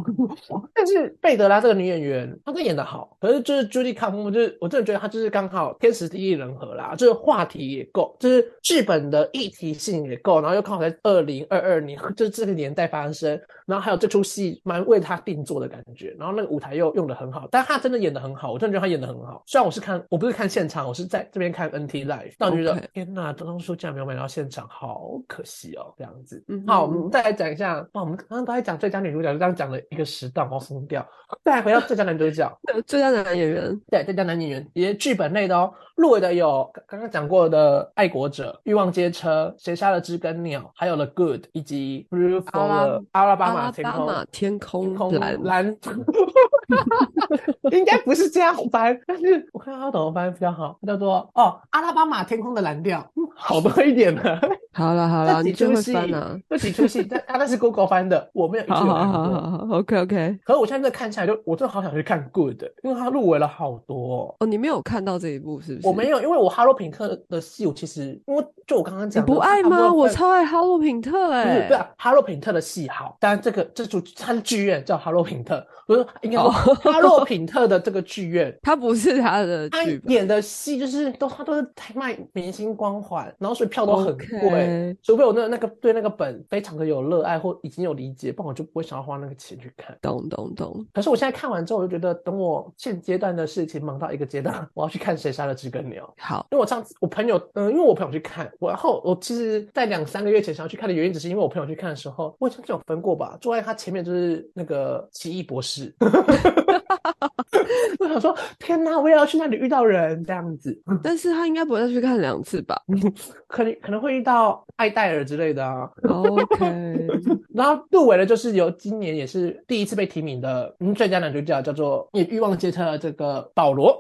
但是贝德拉这个女演员，她真演的好，可是就是朱莉康姆，就是我真的觉得她就是刚好天时地利人和啦，就是话题也够，就是剧本的议题性也够，然后又刚好在二零。二二年，就这个年代发生，然后还有这出戏蛮为他定做的感觉，然后那个舞台又用的很好，但他真的演的很好，我真的觉得他演的很好。虽然我是看，我不是看现场，我是在这边看 NT Live，但我觉得天呐，当初竟然没有买到现场，好可惜哦，这样子。嗯好，我们再来讲一下，哇，我们刚刚都在讲最佳女主角，就这样讲了一个时段，我松掉。再回到最佳男主角，最佳男演员，对，最佳男演员，也剧本类的哦，入围的有刚刚讲过的《爱国者》《欲望街车》《谁杀了知更鸟》，还有了 Good。以及 Blue for 阿拉巴马天空天空蓝蓝，应该不是这样翻，但是我看他怎么翻比较好，叫做哦阿拉巴马天空的蓝调，好多一点的。好了 好了，这几出戏，这几出戏，但他那是 Google 翻的，我没有一句看过。好好好，OK OK。可是我现在在看起来，就我真的好想去看 Good，因为他入围了好多。哦，你没有看到这一部是不是？我没有，因为我哈罗品特的戏，我其实因为就我刚刚讲，不爱吗？我超爱哈罗品特哎。不是哈罗品特的戏好，但这个这组他是剧院叫哈罗品特，不是应该说哈洛品特的这个剧院。他不是 他的他，演的戏就是都他都是太卖明星光环，然后所以票都很贵除非我那那个对那个本非常的有热爱或已经有理解，不然我就不会想要花那个钱去看。懂懂懂。可是我现在看完之后，我就觉得等我现阶段的事情忙到一个阶段，我要去看《谁杀了知更鸟》。好，因为我上次我朋友，嗯、因为我朋友去看，我然后我其实，在两三个月前想要去看的原因，只是因为我朋友去看的时候，我好像有分过吧，坐在他前面就是那个奇异博士。我想说，天哪，我也要去那里遇到人这样子，但是他应该不会再去看两次吧 可能可能会遇到艾戴尔之类的啊。？OK，然后入围的就是由今年也是第一次被提名的嗯最佳男主角，叫做《欲望街车》的这个保罗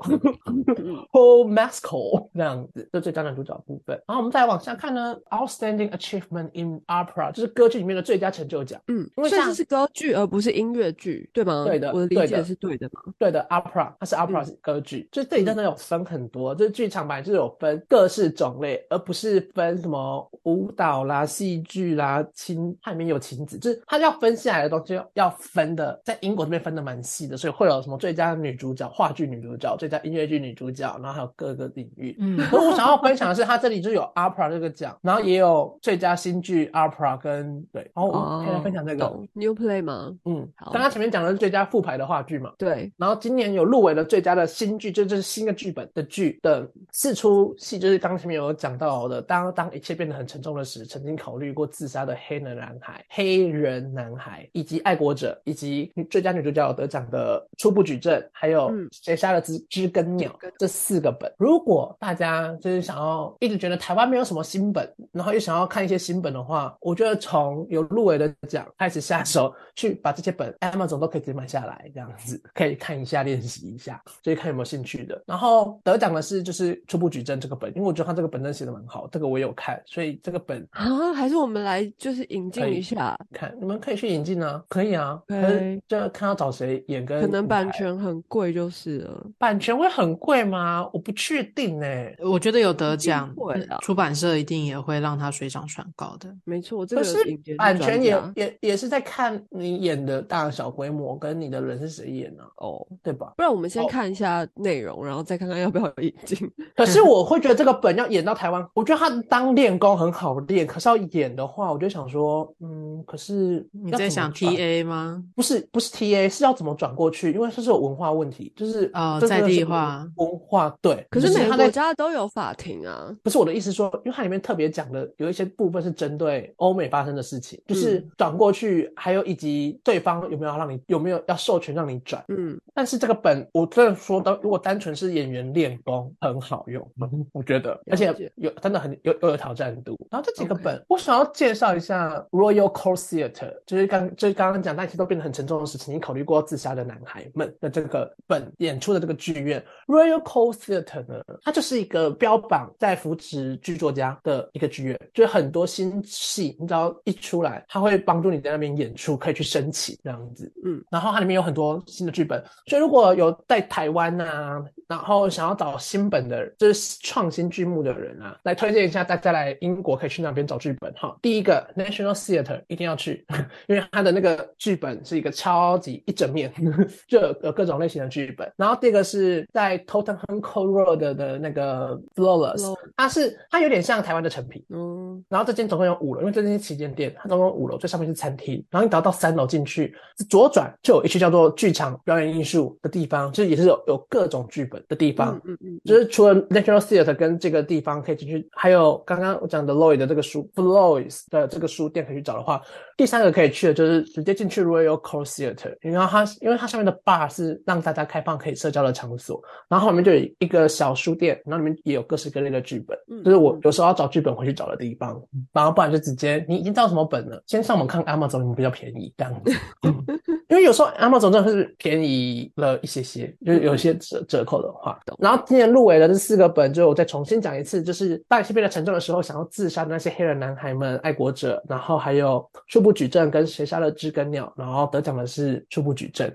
Paul Mescal 这样子，这最佳男主角的部分。然后我们再往下看呢，Outstanding Achievement in Opera 就是歌剧里面的最佳成就奖。嗯，因为这是歌剧而不是音乐剧，对吗？对的我的理解对的是对的吗？对的，opera，它是 opera 歌剧，就是这里真的有分很多，就是剧场版就是有分各式种类，而不是分什么舞蹈啦、戏剧啦、亲，它里面有亲子，就是它要分下来的东西要要分的，在英国这边分的蛮细的，所以会有什么最佳女主角、话剧女主角、最佳音乐剧女主角，然后还有各个领域。嗯，可我想要分享的是，它这里就有 opera 这个奖，然后也有最佳新剧 opera 跟对，然后我可以来分享这个，New Play 吗？嗯，好刚刚前面讲的是最佳复排的话剧嘛。对，然后今年有入围了最佳的新剧，就这是新的剧本的剧的四出戏，就是刚前面有讲到的，当当一切变得很沉重的时，曾经考虑过自杀的黑人男孩、黑人男孩，以及爱国者，以及最佳女主角有得奖的初步举证，还有嗯谁杀了知知更鸟这四个本。如果大家就是想要一直觉得台湾没有什么新本，然后又想要看一些新本的话，我觉得从有入围的奖开始下手，去把这些本 Amazon 都可以直接买下来，这样子可以看一下练习一下，所以看有没有兴趣的。然后得奖的是就是初步举证这个本，因为我觉得他这个本真的写的蛮好，这个我也有看，所以这个本啊，还是我们来就是引进一下，看你们可以去引进啊，可以啊，可是 OK 就看要找谁演跟可能版权很贵就是了。版权会很贵吗？我不确定呢、我觉得有得奖出版社一定也会让它水涨船高的。没错，这可个是版权也也也是在看你演的大小规模跟你的人是谁演啊，哦。对吧？不然我们先哦看一下内容，然后再看看要不要引进。可是我会觉得这个本要演到台湾，我觉得他当练功很好练，可是要演的话，我就想说，嗯，可是要你在想怎么转 TA 吗？不是不是 TA 是要怎么转过去？因为这是有文化问题，就是哦在地化文化对。可是每个国家都有法庭啊。不是我的意思说，因为它里面特别讲的有一些部分是针对欧美发生的事情，就是嗯转过去，还有以及对方有没有让你有没有要授权让你转。嗯，但是这个本我真的说到，如果单纯是演员练功，很好用，我觉得，而且有真的很有又有挑战度。然后这几个本我想要介绍一下 Royal Court Theatre，就是刚就是刚刚讲那些都变得很沉重的事情，你考虑过自杀的男孩们的这个本演出的这个剧院 Royal Court Theatre 呢，它就是一个标榜在扶持剧作家的一个剧院，就是很多新戏，你只要一出来，它会帮助你在那边演出，可以去申请这样子。嗯，然后它里面有很多新的剧本，所以如果有在台湾啊，然后想要找新本的，就是创新剧目的人啊，来推荐一下大家来英国可以去那边找剧本哈。第一个 National Theatre 一定要去，因为它的那个剧本是一个超级一整面，就有有各种类型的剧本。然后第二个是在 Tottenham Court Road 的那个 Flawless，它是它有点像台湾的成品。嗯，然后这间总共有五楼，因为这间是旗舰店，它总共有五楼，最上面是餐厅。然后你只要到三楼进去，左转就有一区叫做剧场表演艺术的地方，就是也是有有各种剧本的地方。嗯嗯嗯，就是除了 National Theatre 跟这个地方可以进去，还有刚刚我讲的 Lloyd 的这个书 Floyd's 的这个书店可以去找的话，第三个可以去的就是直接进去 Royal Court Theatre，然后它因为它上面的 bar 是让大家开放可以社交的场所，然后后面就有一个小书店，然后里面也有各式各类的剧本，嗯就是我有时候要找剧本回去找的地方，然后不然就直接你已经知道什么本了，先上网看 Amazon 比较便宜这样子，因为有时候 Amazon 真的是便宜了一些些，就是有些折折扣的话。然后今年入围的这四个本，就我再重新讲一次，就是当一切变得沉重的时候，想要自杀的那些黑人男孩们、爱国者，然后还有初步举证跟谁杀了知更鸟，然后得奖的是初步举证。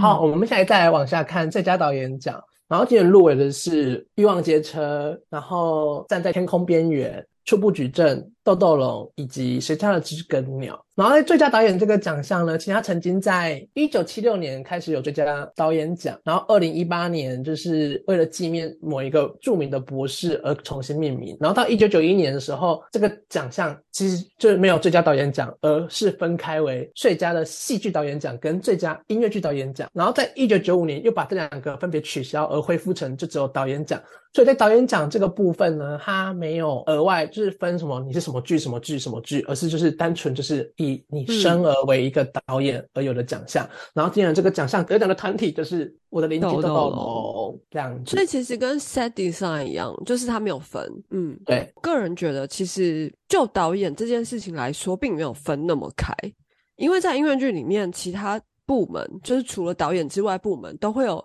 好，我们现在再来往下看最佳导演奖。然后今年入围的是《欲望街车》，然后站在天空边缘，初步举证》《豆豆龙》以及《谁家的知更鸟》。然后在最佳导演这个奖项呢，其实他曾经在一九七六年开始有最佳导演奖，然后二零一八年就是为了纪念某一个著名的博士而重新命名，然后到一九九一年的时候，这个奖项其实就没有最佳导演奖，而是分开为最佳的戏剧导演奖跟最佳音乐剧导演奖，然后在一九九五年又把这两个分别取消，而恢复成就只有导演奖。所以在导演奖这个部分呢，它没有额外就是分什么你是什么剧什么剧什么剧，而是就是单纯就是以你生而为一个导演而有的奖项。然后今年这个奖项得奖的团体就是我的邻居豆豆豆豆龙这样子所以。其实跟 set design 一样，就是它没有分。嗯，对，个人觉得，其实就导演这件事情来说，并没有分那么开，因为在音乐剧里面，其他部门就是除了导演之外，部门都会有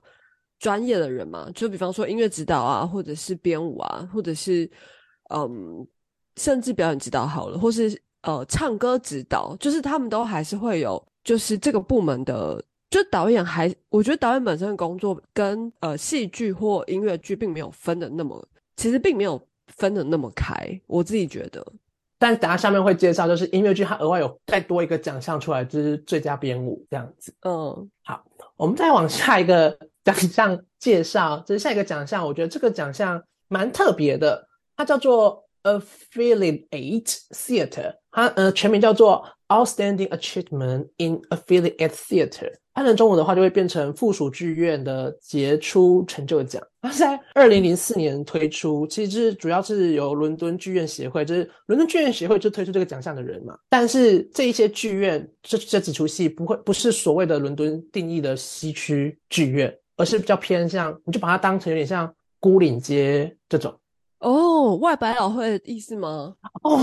专业的人嘛，就比方说音乐指导啊，或者是编舞啊，或者是嗯，甚至表演指导好了，或是呃唱歌指导，就是他们都还是会有，就是这个部门的。就导演还，我觉得导演本身的工作跟呃戏剧或音乐剧并没有分的那么，其实并没有分的那么开，我自己觉得。但等下下面会介绍，就是音乐剧它额外有再多一个奖项出来，就是最佳编舞这样子。嗯，好我们再往下一个奖项介绍，这是下一个奖项，我觉得这个奖项蛮特别的，它叫做 Affiliate Theatre，它呃全名叫做 Outstanding Achievement in Affiliate Theatre。翻成中文的话，就会变成附属剧院的杰出成就奖。它是在二零零四年推出，其实是主要是由伦敦剧院协会，就是伦敦剧院协会就推出这个奖项的人嘛。但是这一些剧院，这这几出戏不会不是所谓的伦敦定义的西区剧院，而是比较偏向，你就把它当成有点像孤岭街这种。哦，外百老汇的意思吗？哦，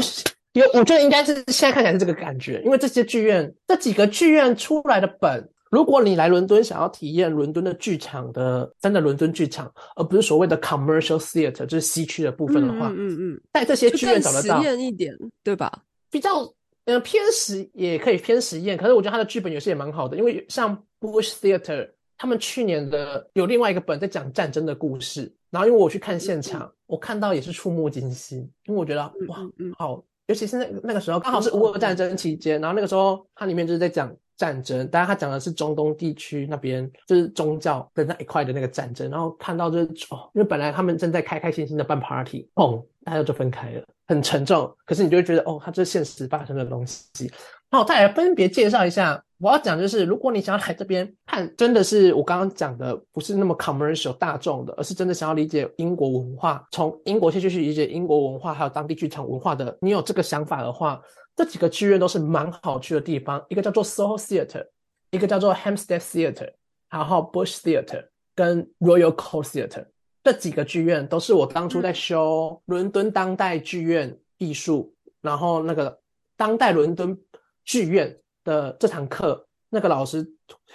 有，我觉得应该是现在看起来是这个感觉，因为这些剧院这几个剧院出来的本。如果你来伦敦想要体验伦敦的剧场的真的伦敦剧场，而不是所谓的 commercial theatre，就是西区的部分的话，嗯嗯嗯，在这些就剧院找得到，实验一点，对吧？比较呃偏实也可以偏实验，可是我觉得它的剧本有些也蛮好的，因为像 Bush Theatre，他们去年的有另外一个本在讲战争的故事，然后因为我去看现场，我看到也是触目惊心，因为我觉得哇好，尤其是那那个时候刚好是乌俄战争期间，然后那个时候它里面就是在讲。战争，当然它讲的是中东地区那边，就是宗教的那一块的那个战争，然后看到就是哦，因为本来他们正在开开心心的办 party，砰，大家就分开了，很沉重。可是你就会觉得哦，它这是现实发生的东西。好，再来分别介绍一下，我要讲就是，如果你想要来这边看，真的是我刚刚讲的，不是那么 commercial 大众的，而是真的想要理解英国文化，从英国先去理解英国文化，还有当地剧场文化的，你有这个想法的话。这几个剧院都是蛮好去的地方，一个叫做 Soho Theatre，一个叫做 Hampstead Theatre，然后 Bush Theatre 跟 Royal Court Theatre。这几个剧院都是我当初在修伦敦当代剧院艺术，然后那个当代伦敦剧院的这堂课，那个老师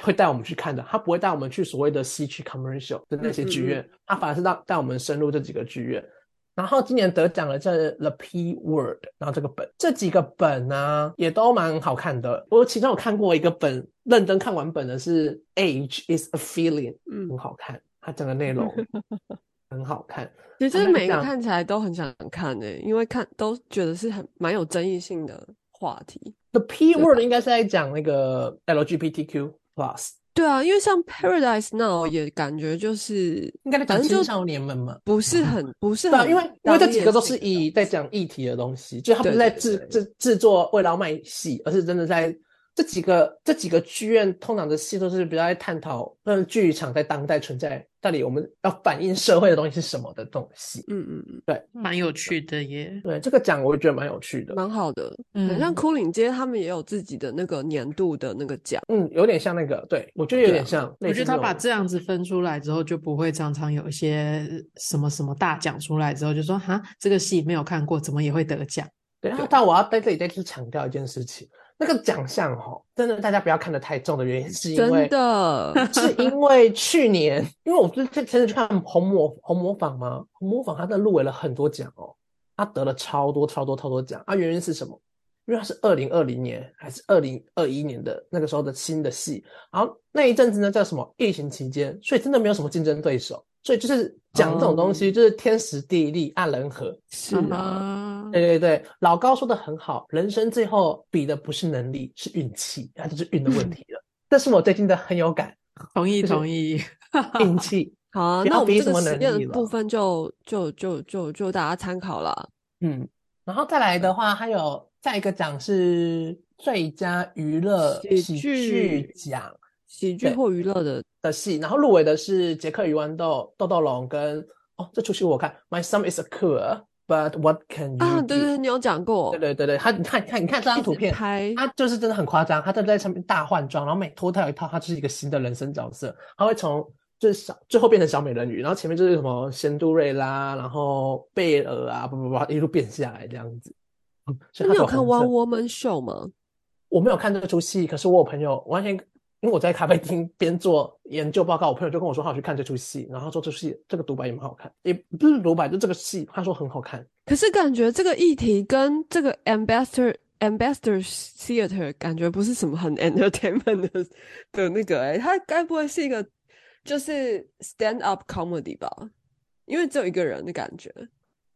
会带我们去看的。他不会带我们去所谓的西区 commercial 的那些剧院，他反而是让带我们深入这几个剧院。然后今年得奖了，这 The P Word，然后这个本这几个本呢也都蛮好看的。我其中有看过一个本，认真看完本的是 Age is a Feeling，嗯很好看，它整个内容 很好看。其实每个看起来都很想看诶、因为看都觉得是很蛮有争议性的话题。The P Word 应该是在讲那个 LGBTQ plus，对啊，因为像 Paradise Now 也感觉就是应该在讲反正就青少年们嘛。不是很 不是很因为因为这几个都是以在讲议题的东西，就他不是在制制制作为了要卖戏，而是真的在这几个这几个剧院通常的戏都是比较在探讨，那剧场在当代存在到底我们要反映社会的东西是什么的东西。嗯嗯嗯，对蛮有趣的耶。对这个奖，我也觉得蛮有趣的。蛮好的。嗯很像枯岭街他们也有自己的那个年度的那个奖。嗯，有点像那个，对我觉得有点像。我觉得他把这这样子分出来之后，就不会常常有一些什么什么大奖出来之后，就说哈，这个戏没有看过，怎么也会得奖？对，然后但我要在这里再次强调一件事情，那个奖项哈，真的大家不要看得太重的原因，是因为真的，是因为去年，因为我最最前阵去看红模红模仿嘛，红模仿他真的入围了很多奖哦，他得了超多超多超多奖。啊，原因是什么？因为他是二零二零年还是二零二一年的那个时候的新的戏，然后那一阵子呢叫什么？疫情期间，所以真的没有什么竞争对手，所以就是讲这种东西，就是天时地利按人和。是啊，啊，对对对，老高说的很好，人生最后比的不是能力，是运气，那就是运的问题了。这是我最近的很有感，同意同意。运 气。好啊，那我们这比什么能个实验力了的部分就就就就就大家参考了。嗯，然后再来的话，还有再一个奖是最佳娱乐喜剧奖喜剧或娱乐的，的戏，然后入围的是杰克与豌豆、豆豆龙跟哦，这出戏我看，My son is a cool, but what can you 啊，do？对对，对你有讲过，对对对对，他你看你看你看这张图片，他就是真的很夸张，他在在上面大换装，然后每脱掉一套，他就是一个新的人生角色，他会从就是小最后变成小美人鱼，然后前面就是什么仙杜瑞拉，然后贝尔啊，不不不，一路变下来这样子。嗯 所以他你有看《One Woman Show》吗？我没有看这出戏，可是我有朋友完全，因为我在咖啡厅边做研究报告，我朋友就跟我说他要去看这出戏，然后他说这出戏这个独白也蛮好看，也不是独白，就这个戏他说很好看。可是感觉这个议题跟这个 Ambassador Ambassador Theater 感觉不是什么很 entertainment 的的那个哎、它该不会是一个就是 stand up comedy 吧？因为只有一个人的感觉。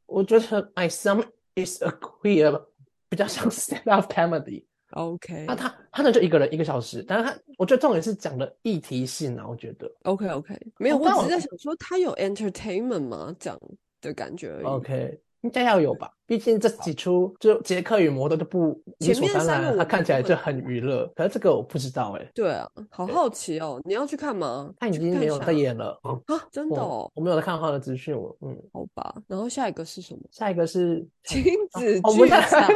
我觉得 My son is a queer 比较像 stand up comedy。OK 那他他那就一个人一个小时，但是他我觉得重点是讲的议题性啊，我觉得 OK OK，没有，我我只是在想说，他有 entertainment 吗？这样的感觉而已。OK 应该要有吧，毕竟这几出就杰克与魔豆就不理前所当然，面三个他看起来就很娱乐，可是这个我不知道哎、对啊，好好奇哦，你要去看吗？他已经没有在演了，嗯啊，真的哦，我没有在看他的资讯，我嗯，好吧。然后下一个是什么？下一个是 亲子哦我们剧场。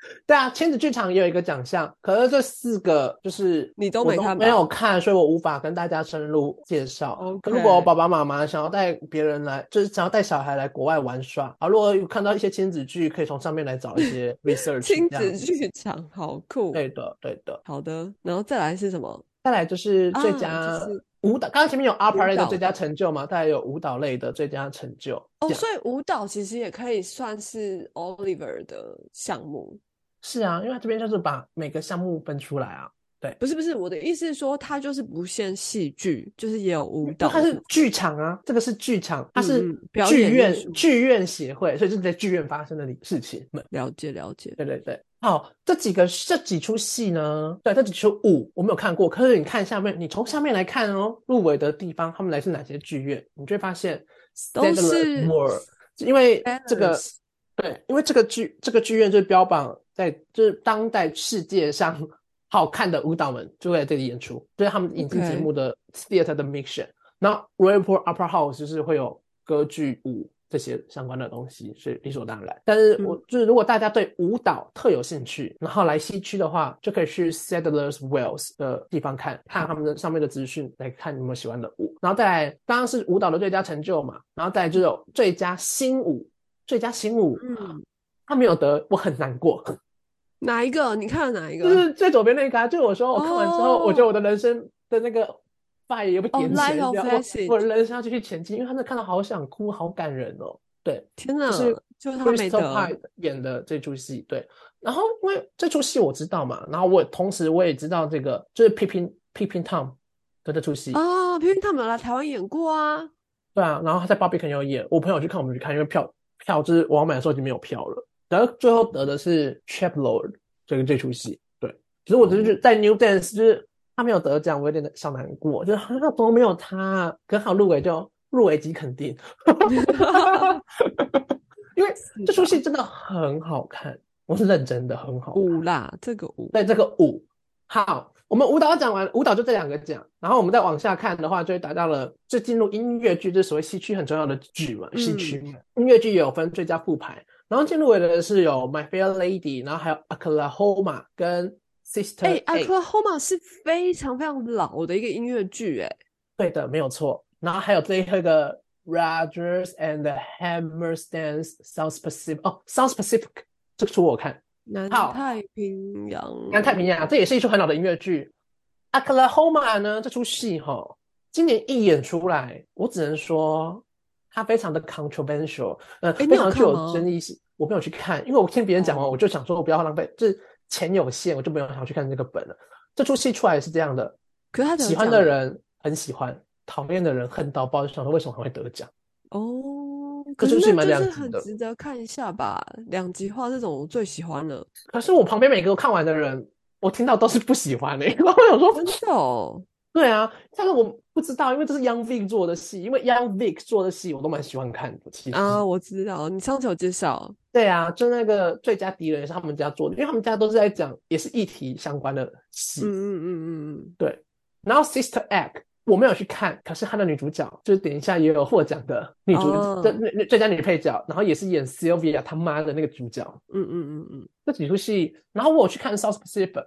对啊，亲子剧场也有一个奖项，可是这四个就是你都我没看吧没有看，所以我无法跟大家深入介绍。如果爸爸妈妈想要带别人来，就是想要带小孩来国外玩耍啊，如果有看到一些亲子剧，可以从上面来找一些 research 亲子子剧场好酷。对的，对的。好的，然后再来是什么？再来就是最啊佳就是舞蹈，刚刚前面有 opera 的最佳成就嘛，再来有舞蹈类的最佳成就。哦，所以舞蹈其实也可以算是 Oliver 的项目。是啊，因为它这边就是把每个项目分出来啊。对不是不是，我的意思是说，它就是不限戏剧，就是也有舞蹈。它是剧场啊，这个是剧场，它是剧院剧院协会，所以是在剧院发生的事情们。了解了解。对对对，好，这几个这几出戏呢，对，这几出舞我没有看过，可是你看下面，你从下面来看哦，入围的地方，他们来自哪些剧院，你就会发现都是 Moore，因为这个对，因为这个剧这个剧院就是标榜在就是当代世界上 好看的舞蹈们就会在这里演出，就是他们引进节目的 theater 的 mission。那 Royal Opera House 就是会有歌剧舞这些相关的东西，是理所当然。但是我、就是如果大家对舞蹈特有兴趣，然后来西区的话，就可以去 Sadler's Wells 的地方看，看他们的上面的资讯，来看你有没有喜欢的舞。然后再来，刚刚是舞蹈的最佳成就嘛，然后再来就有最佳新舞，最佳新舞，嗯，他没有得，我很难过。哪一个？你看了哪一个？就是最左边那个、啊，就我说我看完之后，我觉得我的人生的那个 fire 也被哦点起 Light 来，of 这样 Passage 我我的人生要继续前进，因为他那看到好想哭，好感人哦。对，天哪，就是就是他没 Crystal 得。Pie 演的这出戏，对。然后因为这出戏我知道嘛，然后我同时我也知道这个就是 Pippin Pippin Tom 的这出戏，啊，偏偏他们有来台湾演过啊。对啊，然后他在 Barbican 有演，我朋友去看，我们去看，因为票票就是我要买的时候已经没有票了。然后最后得的是 Chap Lord 这个这出戏，对。其实我就是在 New Dance 就是他没有得奖，我有点小难过，就是他怎么没有他啊？刚好入围就入围即肯定，因为这出戏真的很好看，我是认真的很好看。舞啦，这个舞。对这个舞。好，我们舞蹈讲完，舞蹈就这两个奖，然后我们再往下看的话，就会达到了就进入音乐剧，就是所谓戏曲很重要的剧嘛，戏曲嘛。音乐剧也有分最佳副牌，然后进入围的是有 My Fair Lady，然后还有 Oklahoma 跟 Sister 哎 A，，Oklahoma 是非常非常老的一个音乐剧，哎，对的，没有错。然后还有最后一个 Rogers and the Hammerstands South Pacific，哦，South Pacific 这个书我看。南好太平洋。南太平洋，这也是一出很老的音乐剧。Oklahoma 呢，这出戏哈，今年一演出来，我只能说它非常的 controversial，呃，非常具有争议性。我没有去看，因为我听别人讲完，我就想说我不要浪费，就是钱有限，我就没有想去看这个本了。这出戏出来是这样的，可是他喜欢的人很喜欢，讨厌的人恨到爆，就想说为什么还会得奖？哦，可是是两极的很值得看一下吧。两极化这种我最喜欢了，可是我旁边每个看完的人，我听到都是不喜欢的、然 后我想说，真的哦。对啊，但是我不知道，因为这是 Young Vic 做的戏，因为 Young Vic 做的戏我都蛮喜欢看的。其实啊，我知道，你上次有介绍，对啊，就那个最佳敌人也是他们家做的，因为他们家都是在讲也是议题相关的戏。嗯嗯嗯嗯嗯，对，然后 Sister Act 我没有去看，可是她的女主角就是等一下也有获奖的女主哦这那最佳女配角，然后也是演 Sylvia 他妈的那个主角。嗯嗯嗯嗯，这几出戏，然后我有去看 South Pacific，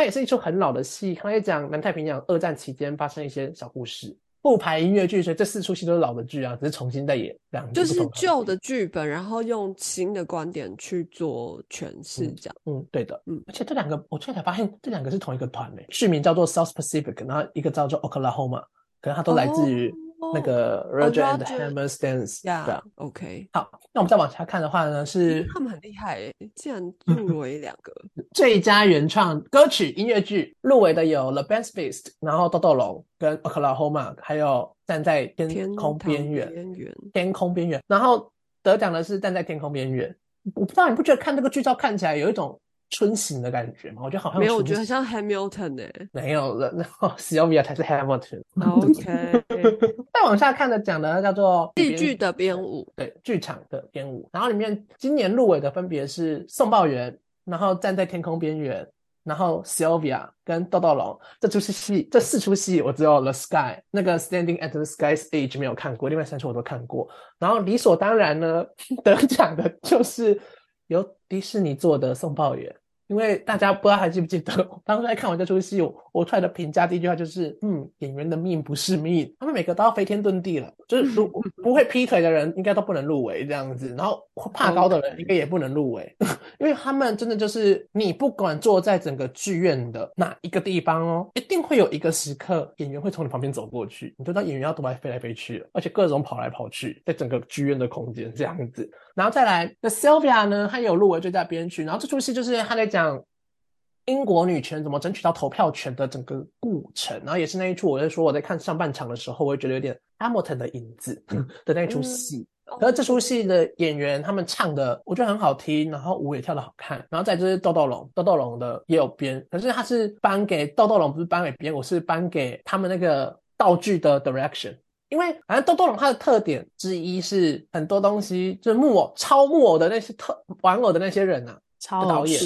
它也是一出很老的戏，它也讲南太平洋二战期间发生一些小故事。不排音乐剧，所以这四出戏都是老的剧啊，只是重新再演两部就是旧的剧本，然后用新的观点去做诠释，这样。嗯，对的，嗯嗯，而且这两个我最近才发现，这两个是同一个团诶，剧名叫做 South Pacific，然后一个叫做 Oklahoma，可能它都来自于那个 Roger and the Roger Hammersteins，对啊呀。，OK，好，那我们再往下看的话呢，是他们很厉害诶，竟然入 围两个。最佳原创歌曲音乐剧入围的有 The Best Beast，然后豆豆龙跟 Oklahoma，还有站在天天空边缘，边缘，天空边缘，然后得奖的是站在天空边缘。我不知道你不觉得看这个剧照看起来有一种春行的感觉吗？我觉得好像没有，我觉得像 Hamilton 诶。没有了，然后 Sylvia 才是 Hamilton。OK，再往下看的讲的叫做戏剧的编舞，对剧场的编舞，然后里面今年入围的分别是送报员，然后站在天空边缘，然后 Sylvia 跟豆豆龙这出戏，这四出戏我只有 The Sky 那个 Standing at the Sky's Edge 没有看过，另外三出我都看过。然后理所当然呢，得奖的就是由迪士尼做的送报员。因为大家不知道还记不记得，当时在看完这出戏，我我出来的评价第一句话就是，嗯，演员的命不是命，他们每个都要飞天遁地了，就是如不会劈腿的人应该都不能入围这样子，然后怕高的人应该也不能入围，因为他们真的就是你不管坐在整个剧院的哪一个地方哦，一定会有一个时刻演员会从你旁边走过去，你就知道演员要多来飞来飞去了，而且各种跑来跑去，在整个剧院的空间这样子。然后再来，那 Sylvia 呢，她也有入围最佳编剧，然后这出戏就是她在讲。英国女权怎么争取到投票权的整个过程，然后也是那一出，我在说我在看上半场的时候，我会觉得有点 Hamilton 的影子的那一出戏。可是这出戏的演员他们唱的，我觉得很好听，然后舞也跳得好看。然后再就是豆豆龙，豆豆龙的也有编，可是他是颁给豆豆龙，不是颁给编，我是颁给他们那个道具的 direction。因为反正豆豆龙它的特点之一是很多东西就是木偶超木偶的那些特玩偶的那些人啊，超导演，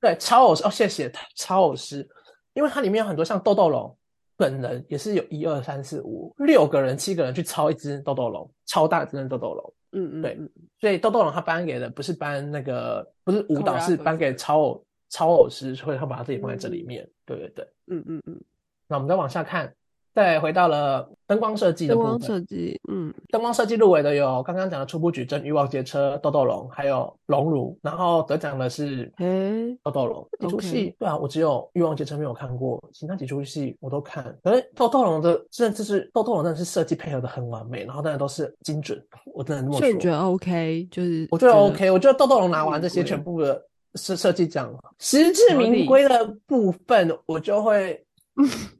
对，超偶师哦，谢谢超偶师，因为它里面有很多像豆豆龙本人也是有一二三四五六个人、七个人去超一只豆豆龙，超大只的豆豆龙，嗯嗯，对嗯。所以豆豆龙他颁给的不是颁那个不是舞蹈，是颁给超偶超偶师，所以他把他自己放在这里面，对对对。嗯嗯嗯，那我们再往下看，再回到了灯光设计的灯光部分。设计，嗯，灯光设计入围的有刚刚讲的初步矩阵、欲望街车、豆豆龙，还有龙乳，然后得奖的是诶，豆豆龙。这几出戏，对啊，我只有欲望街车没有看过，其他几出戏我都看。可是豆豆龙的，甚至是豆豆龙真的是设计配合的很完美，然后真的都是精准，我真的那么说。觉得 OK？就是我觉得 OK，我觉得豆豆龙拿完这些全部的设设计奖，实至名归的部分，我就会。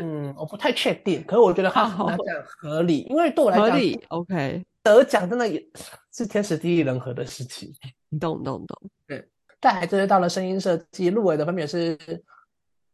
嗯，我不太确定，可是我觉得他好。拿奖合理，因为对我来讲，合理，OK，得奖真的也是天时地利人和的事情。懂懂懂，对再来就是到了声音设计，入围的分别是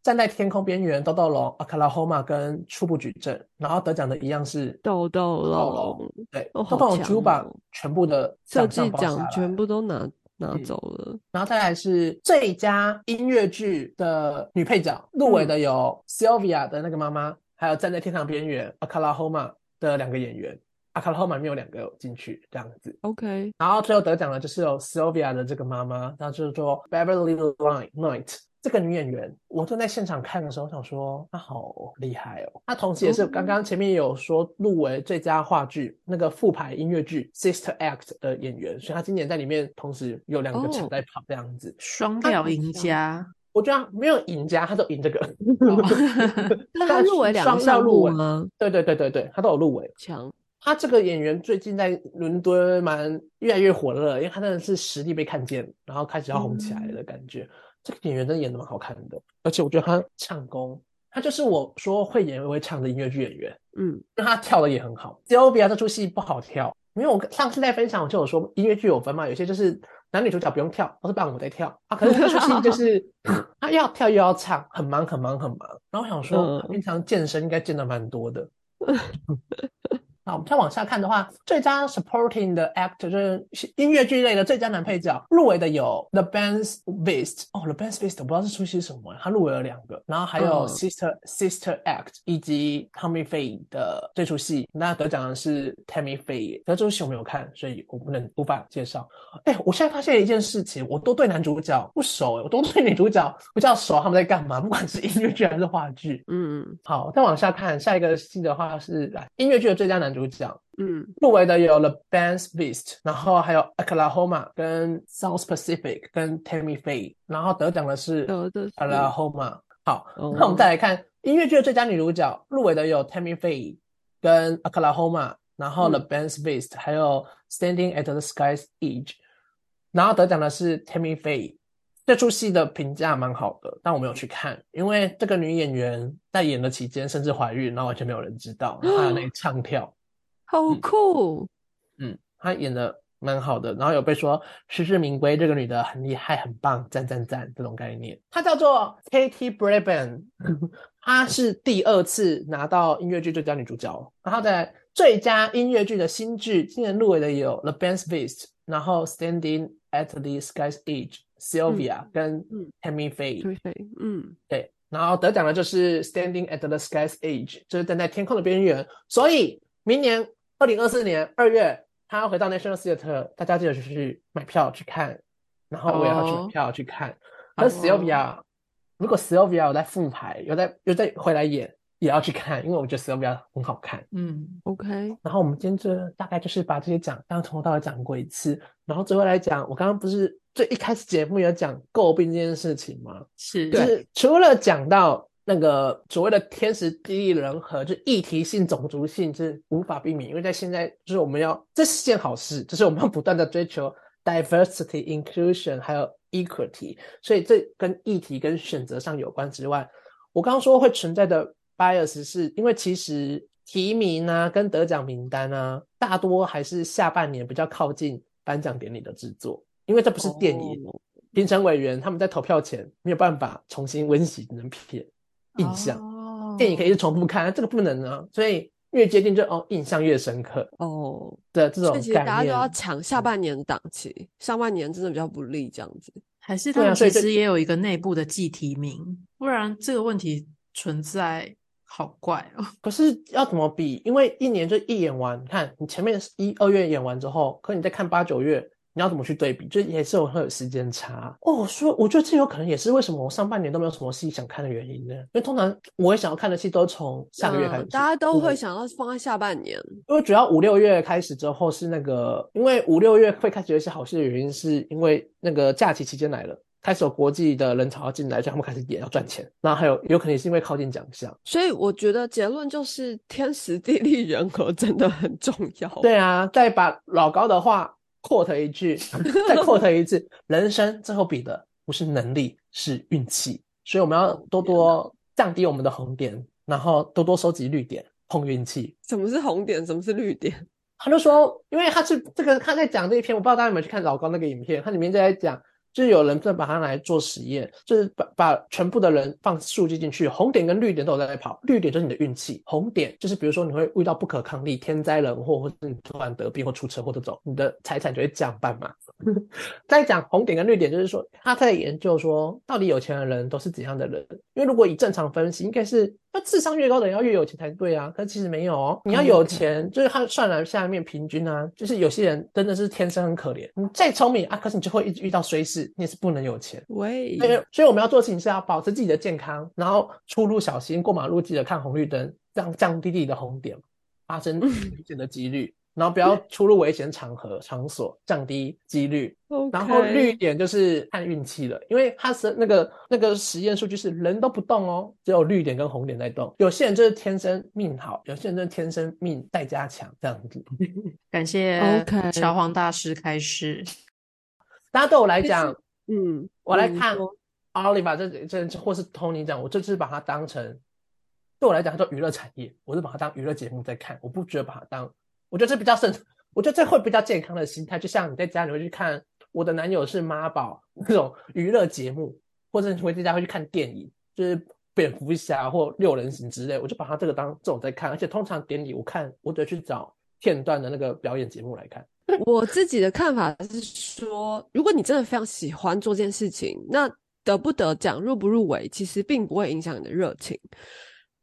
站在天空边缘、豆豆龙、Oklahoma 跟初步矩阵，然后得奖的一样是豆豆豆龙龙，对，哦豆豆龙好强 Juba 哦。全部的设计奖全部都拿拿嗯。走了，然后再来是最佳音乐剧的女配角，入围的有 Sylvia 的那个妈妈，还有站在天堂边缘 Oklahoma 的两个演员，Oklahoma 没有两个进去这样子。OK，然后最后得奖的就是有 Sylvia 的这个妈妈，然后就是说 Beverly Line Knight 这个女演员，我正在现场看的时候想说她好厉害哦。她同时也是哦刚刚前面有说入围最佳话剧那个复排音乐剧 Sister Act 的演员，所以她今年在里面同时有两个哦场在跑这样子。双料赢家，我觉得没有赢家，她都赢这个。那他入围两个 入围目吗？对对对对对，她都有入围。强，他这个演员最近在伦敦蛮越来越火热，因为他真的是实力被看见，然后开始要红起来的感觉。这个演员真的演的蛮好看的，而且我觉得他唱功他就是我说会演会唱的音乐剧演员，嗯，那他跳的也很好。Sylvia 这出戏不好跳，因为我上次在分享我就有说音乐剧有分嘛，有些就是男女主角不用跳，都是伴舞在跳啊。可是这出戏就是 他要跳又要唱，很忙很忙很忙。然后我想说，嗯平常健身应该健的蛮多的。那我们再往下看的话，最佳 supporting 的 actor 就是音乐剧类的最佳男配角，入围的有 The Band's Beast。哦，The Band's Beast 我不知道这出戏是什么，他入围了两个，然后还有嗯 Sister、Sister Act 以及 Tommy Faye 的这出戏，那得奖的是 Tammy Faye。可这出戏我没有看，所以我不能无法介绍。哎，我现在发现一件事情，我都对男主角不熟，我都对女主角比较熟，他们在干嘛？不管是音乐剧还是话剧。嗯好，再往下看，下一个戏的话是来音乐剧的最佳男主角，嗯入围的有 The Band's Beast，然后还有 Oklahoma 跟 South Pacific 跟 Tammy Faye，然后得奖的是 Oklahoma。好，哦那我们再来看音乐剧的最佳女主角，入围的有 Tammy Faye 跟 Oklahoma，然后嗯 The Band's Beast，、还有 Standing at the Sky's Edge，然后得奖的是 Tammy Faye。这出戏的评价蛮好的，但我没有去看，因为这个女演员在演的期间甚至怀孕，然后完全没有人知道，然后还有那个唱跳，好酷，嗯，她演的蛮好的，然后有被说实至名归，这个女的很厉害，很棒，赞赞赞这种概念。她叫做 Katie Brabant，她是第二次拿到音乐剧最佳女主角，然后在最佳音乐剧的新剧，今年入围的有 The Band's Beast，然后 Standing at the Sky's Edge。Sylvia 跟嗯 Tammy Faye，、嗯对，然后得奖的就是 Standing at the Sky's Edge，就是站在天空的边缘。所以明年二零二四年二月，他要回到 National Theatre，大家记得去买票去看，然后我也要去买哦票去看。而 Sylvia，如果 Sylvia 有在复排，有在有在回来演，也要去看，因为我觉得 Sylvia 很好看。嗯，，OK，然后我们今天这大概就是把这些奖刚刚从头到尾讲过一次，然后最后来讲，我刚刚不是最一开始节目有讲诟病这件事情吗？是，就是除了讲到那个所谓的天时地利人和，就议题性、种族性是无法避免，因为在现在就是我们要这是件好事，就是我们要不断的追求 diversity、inclusion 还有 equity，所以这跟议题跟选择上有关之外，我刚刚说会存在的 bias 是因为其实提名啊跟得奖名单啊，大多还是下半年比较靠近颁奖典礼的制作，因为这不是电影。哦。评审委员他们在投票前没有办法重新温习那片印象，哦电影可以是重复看，这个不能啊，所以越接近就哦印象越深刻哦，的这种所以其实大。家都要抢下半年的档期，上半年真的比较不利，这样子。还是他们其实也有一个内部的季提名，不然这个问题存在，好怪哦。可是要怎么比？因为一年就一演完，你看你前面一二月演完之后，可你再看八九月，你要怎么去对比？就也是有会有时间差哦。我说，我觉得这有可能也是为什么我上半年都没有什么戏想看的原因呢？因为通常我会想要看的戏都从下个月开始，嗯大家都对会想要放在下半年。因为主要五六月开始之后是那个，因为五六月会开始有一些好戏的原因，是因为那个假期期间来了，开始有国际的人潮要进来，所以他们开始演要赚钱。然后还有有可能也是因为靠近奖项。所以我觉得结论就是天时地利人和真的很重要。对啊，再把老高的话 quote 一句，再 quote 一次，人生最后比的不是能力，是运气。所以我们要多多降低我们的红点，然后多多收集绿点，碰运气。什么是红点？什么是绿点？他就说，因为他是这个他在讲这一篇，我不知道大家有没有去看老高那个影片，他里面就在讲，就是有人在把它来做实验，就是把把全部的人放数据进去，红点跟绿点都有在跑，绿点就是你的运气，红点就是比如说你会遇到不可抗力、天灾人祸，或者你突然得病或出车祸这种，你的财产就会降半嘛。再讲红点跟绿点，就是说他在研究说，到底有钱的人都是怎样的人？因为如果以正常分析，应该是要智商越高的人要越有钱才对啊。可是其实没有哦，你要有钱，就是他算来下面平均啊，就是有些人真的是天生很可怜，你再聪明啊，可是你就会一直遇到衰事，你也是不能有钱。喂，所以，所以我们要做的事情是要保持自己的健康，然后出入小心，过马路记得看红绿灯，这样降低自己的红点发生危险的几率，然后不要出入危险场合场所，降低几率。然后绿点就是看运气了，因为它是那个那个实验数据是人都不动哦，只有绿点跟红点在动。有些人就是天生命好，有些人就是天生命带加强这样子。感谢 OK 小黄大师开始。大家对我来讲，嗯，我来看 Oliver 这这或是 Tony 讲，我这次把它当成对我来讲，它叫娱乐产业，我是把它当娱乐节目在看，我不觉得把它当，我觉得这比较正，我觉得这会比较健康的心态，就像你在家里会去看《我的男友是妈宝》那种娱乐节目，或者你回家会去看电影，就是蝙蝠侠或六人行之类，我就把它这个当这种在看，而且通常典礼我看，我得去找片段的那个表演节目来看。我自己的看法是说，如果你真的非常喜欢做这件事情，那得不得奖、入不入围，其实并不会影响你的热情。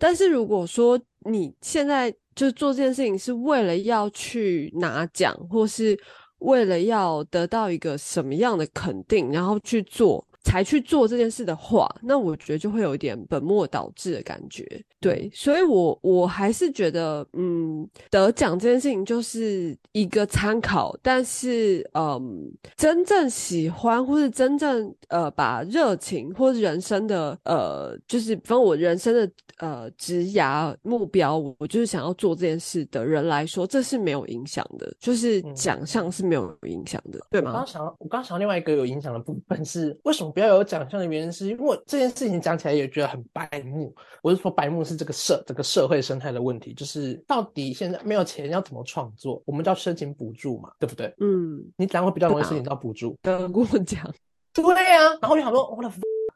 但是如果说你现在就做这件事情是为了要去拿奖，或是为了要得到一个什么样的肯定，然后去做。才去做这件事的话，那我觉得就会有一点本末倒置的感觉。对，所以我我还是觉得，嗯，得奖这件事情就是一个参考，但是，嗯，真正喜欢或是真正呃把热情或者人生的呃，就是比方我人生的呃职涯目标，我就是想要做这件事的人来说，这是没有影响的，就是奖项是没有影响的，对吗？我刚想，我刚想另外一个有影响的部分是为什么？不要有奖项的原因，是因为这件事情讲起来也觉得很白目。我是说，白目是这个社这个社会生态的问题，就是到底现在没有钱要怎么创作？我们就要申请补助嘛，对不对？嗯，你怎样会比较容易申请到补助？得过奖，对呀。然后有很多我的，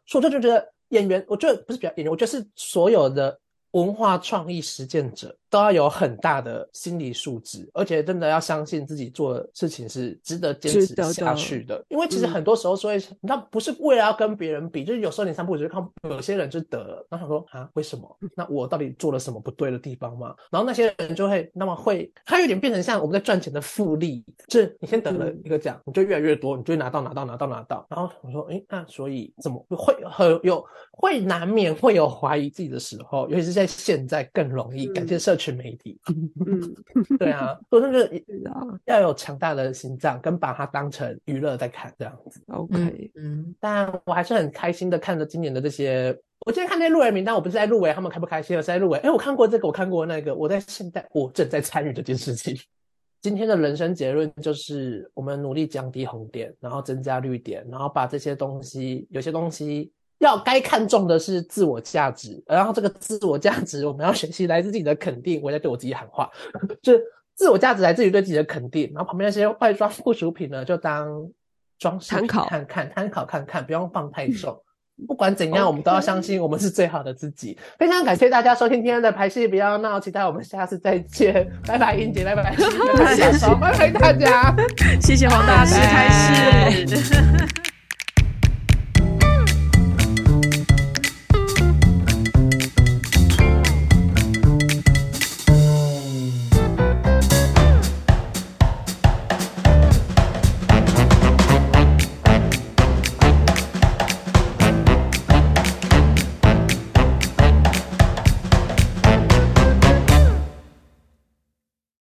所以我就觉得演员，我觉得不是比较演员，我觉得是所有的文化创意实践者。都要有很大的心理素质，而且真的要相信自己做的事情是值得坚持下去的。因为其实很多时候说，你看不是为了要跟别人比，就是有时候你散步就看有些人就得了，然后想说啊，为什么？那我到底做了什么不对的地方吗？然后那些人就会那么会，他有点变成像我们在赚钱的复利，就是你先得了一个奖，你就越来越多，你就会拿到拿到拿到拿到。然后我说，哎，那所以怎么会很有会难免会有怀疑自己的时候，尤其是在现在更容易，感谢社群媒体。嗯，对啊，所以就是 要有强大的心脏，跟把它当成娱乐在看这样子。OK，嗯，但我还是很开心的看着今年的这些。我今天看那些入围名单，我不是在入围，他们开不开心？我是在入围。哎，我看过这个，我看过那个，我在现在我正在参与这件事情。今天的人生结论就是，我们努力降低红点，然后增加绿点，然后把这些东西，有些东西。要该看重的是自我价值，然后这个自我价值，我们要学习来自自己的肯定。我在对我自己喊话，就是自我价值来自于对自己的肯定。然后旁边那些外装附属品呢，就当装饰参考看看，参考看看，不用放太重。不管怎样，我们都要相信我们是最好的自己。非常感谢大家收听今天的排戏，不要闹，期待我们下次再见。拜拜，英姐，拜拜，拜拜，拜拜大家，谢谢黄大师开始。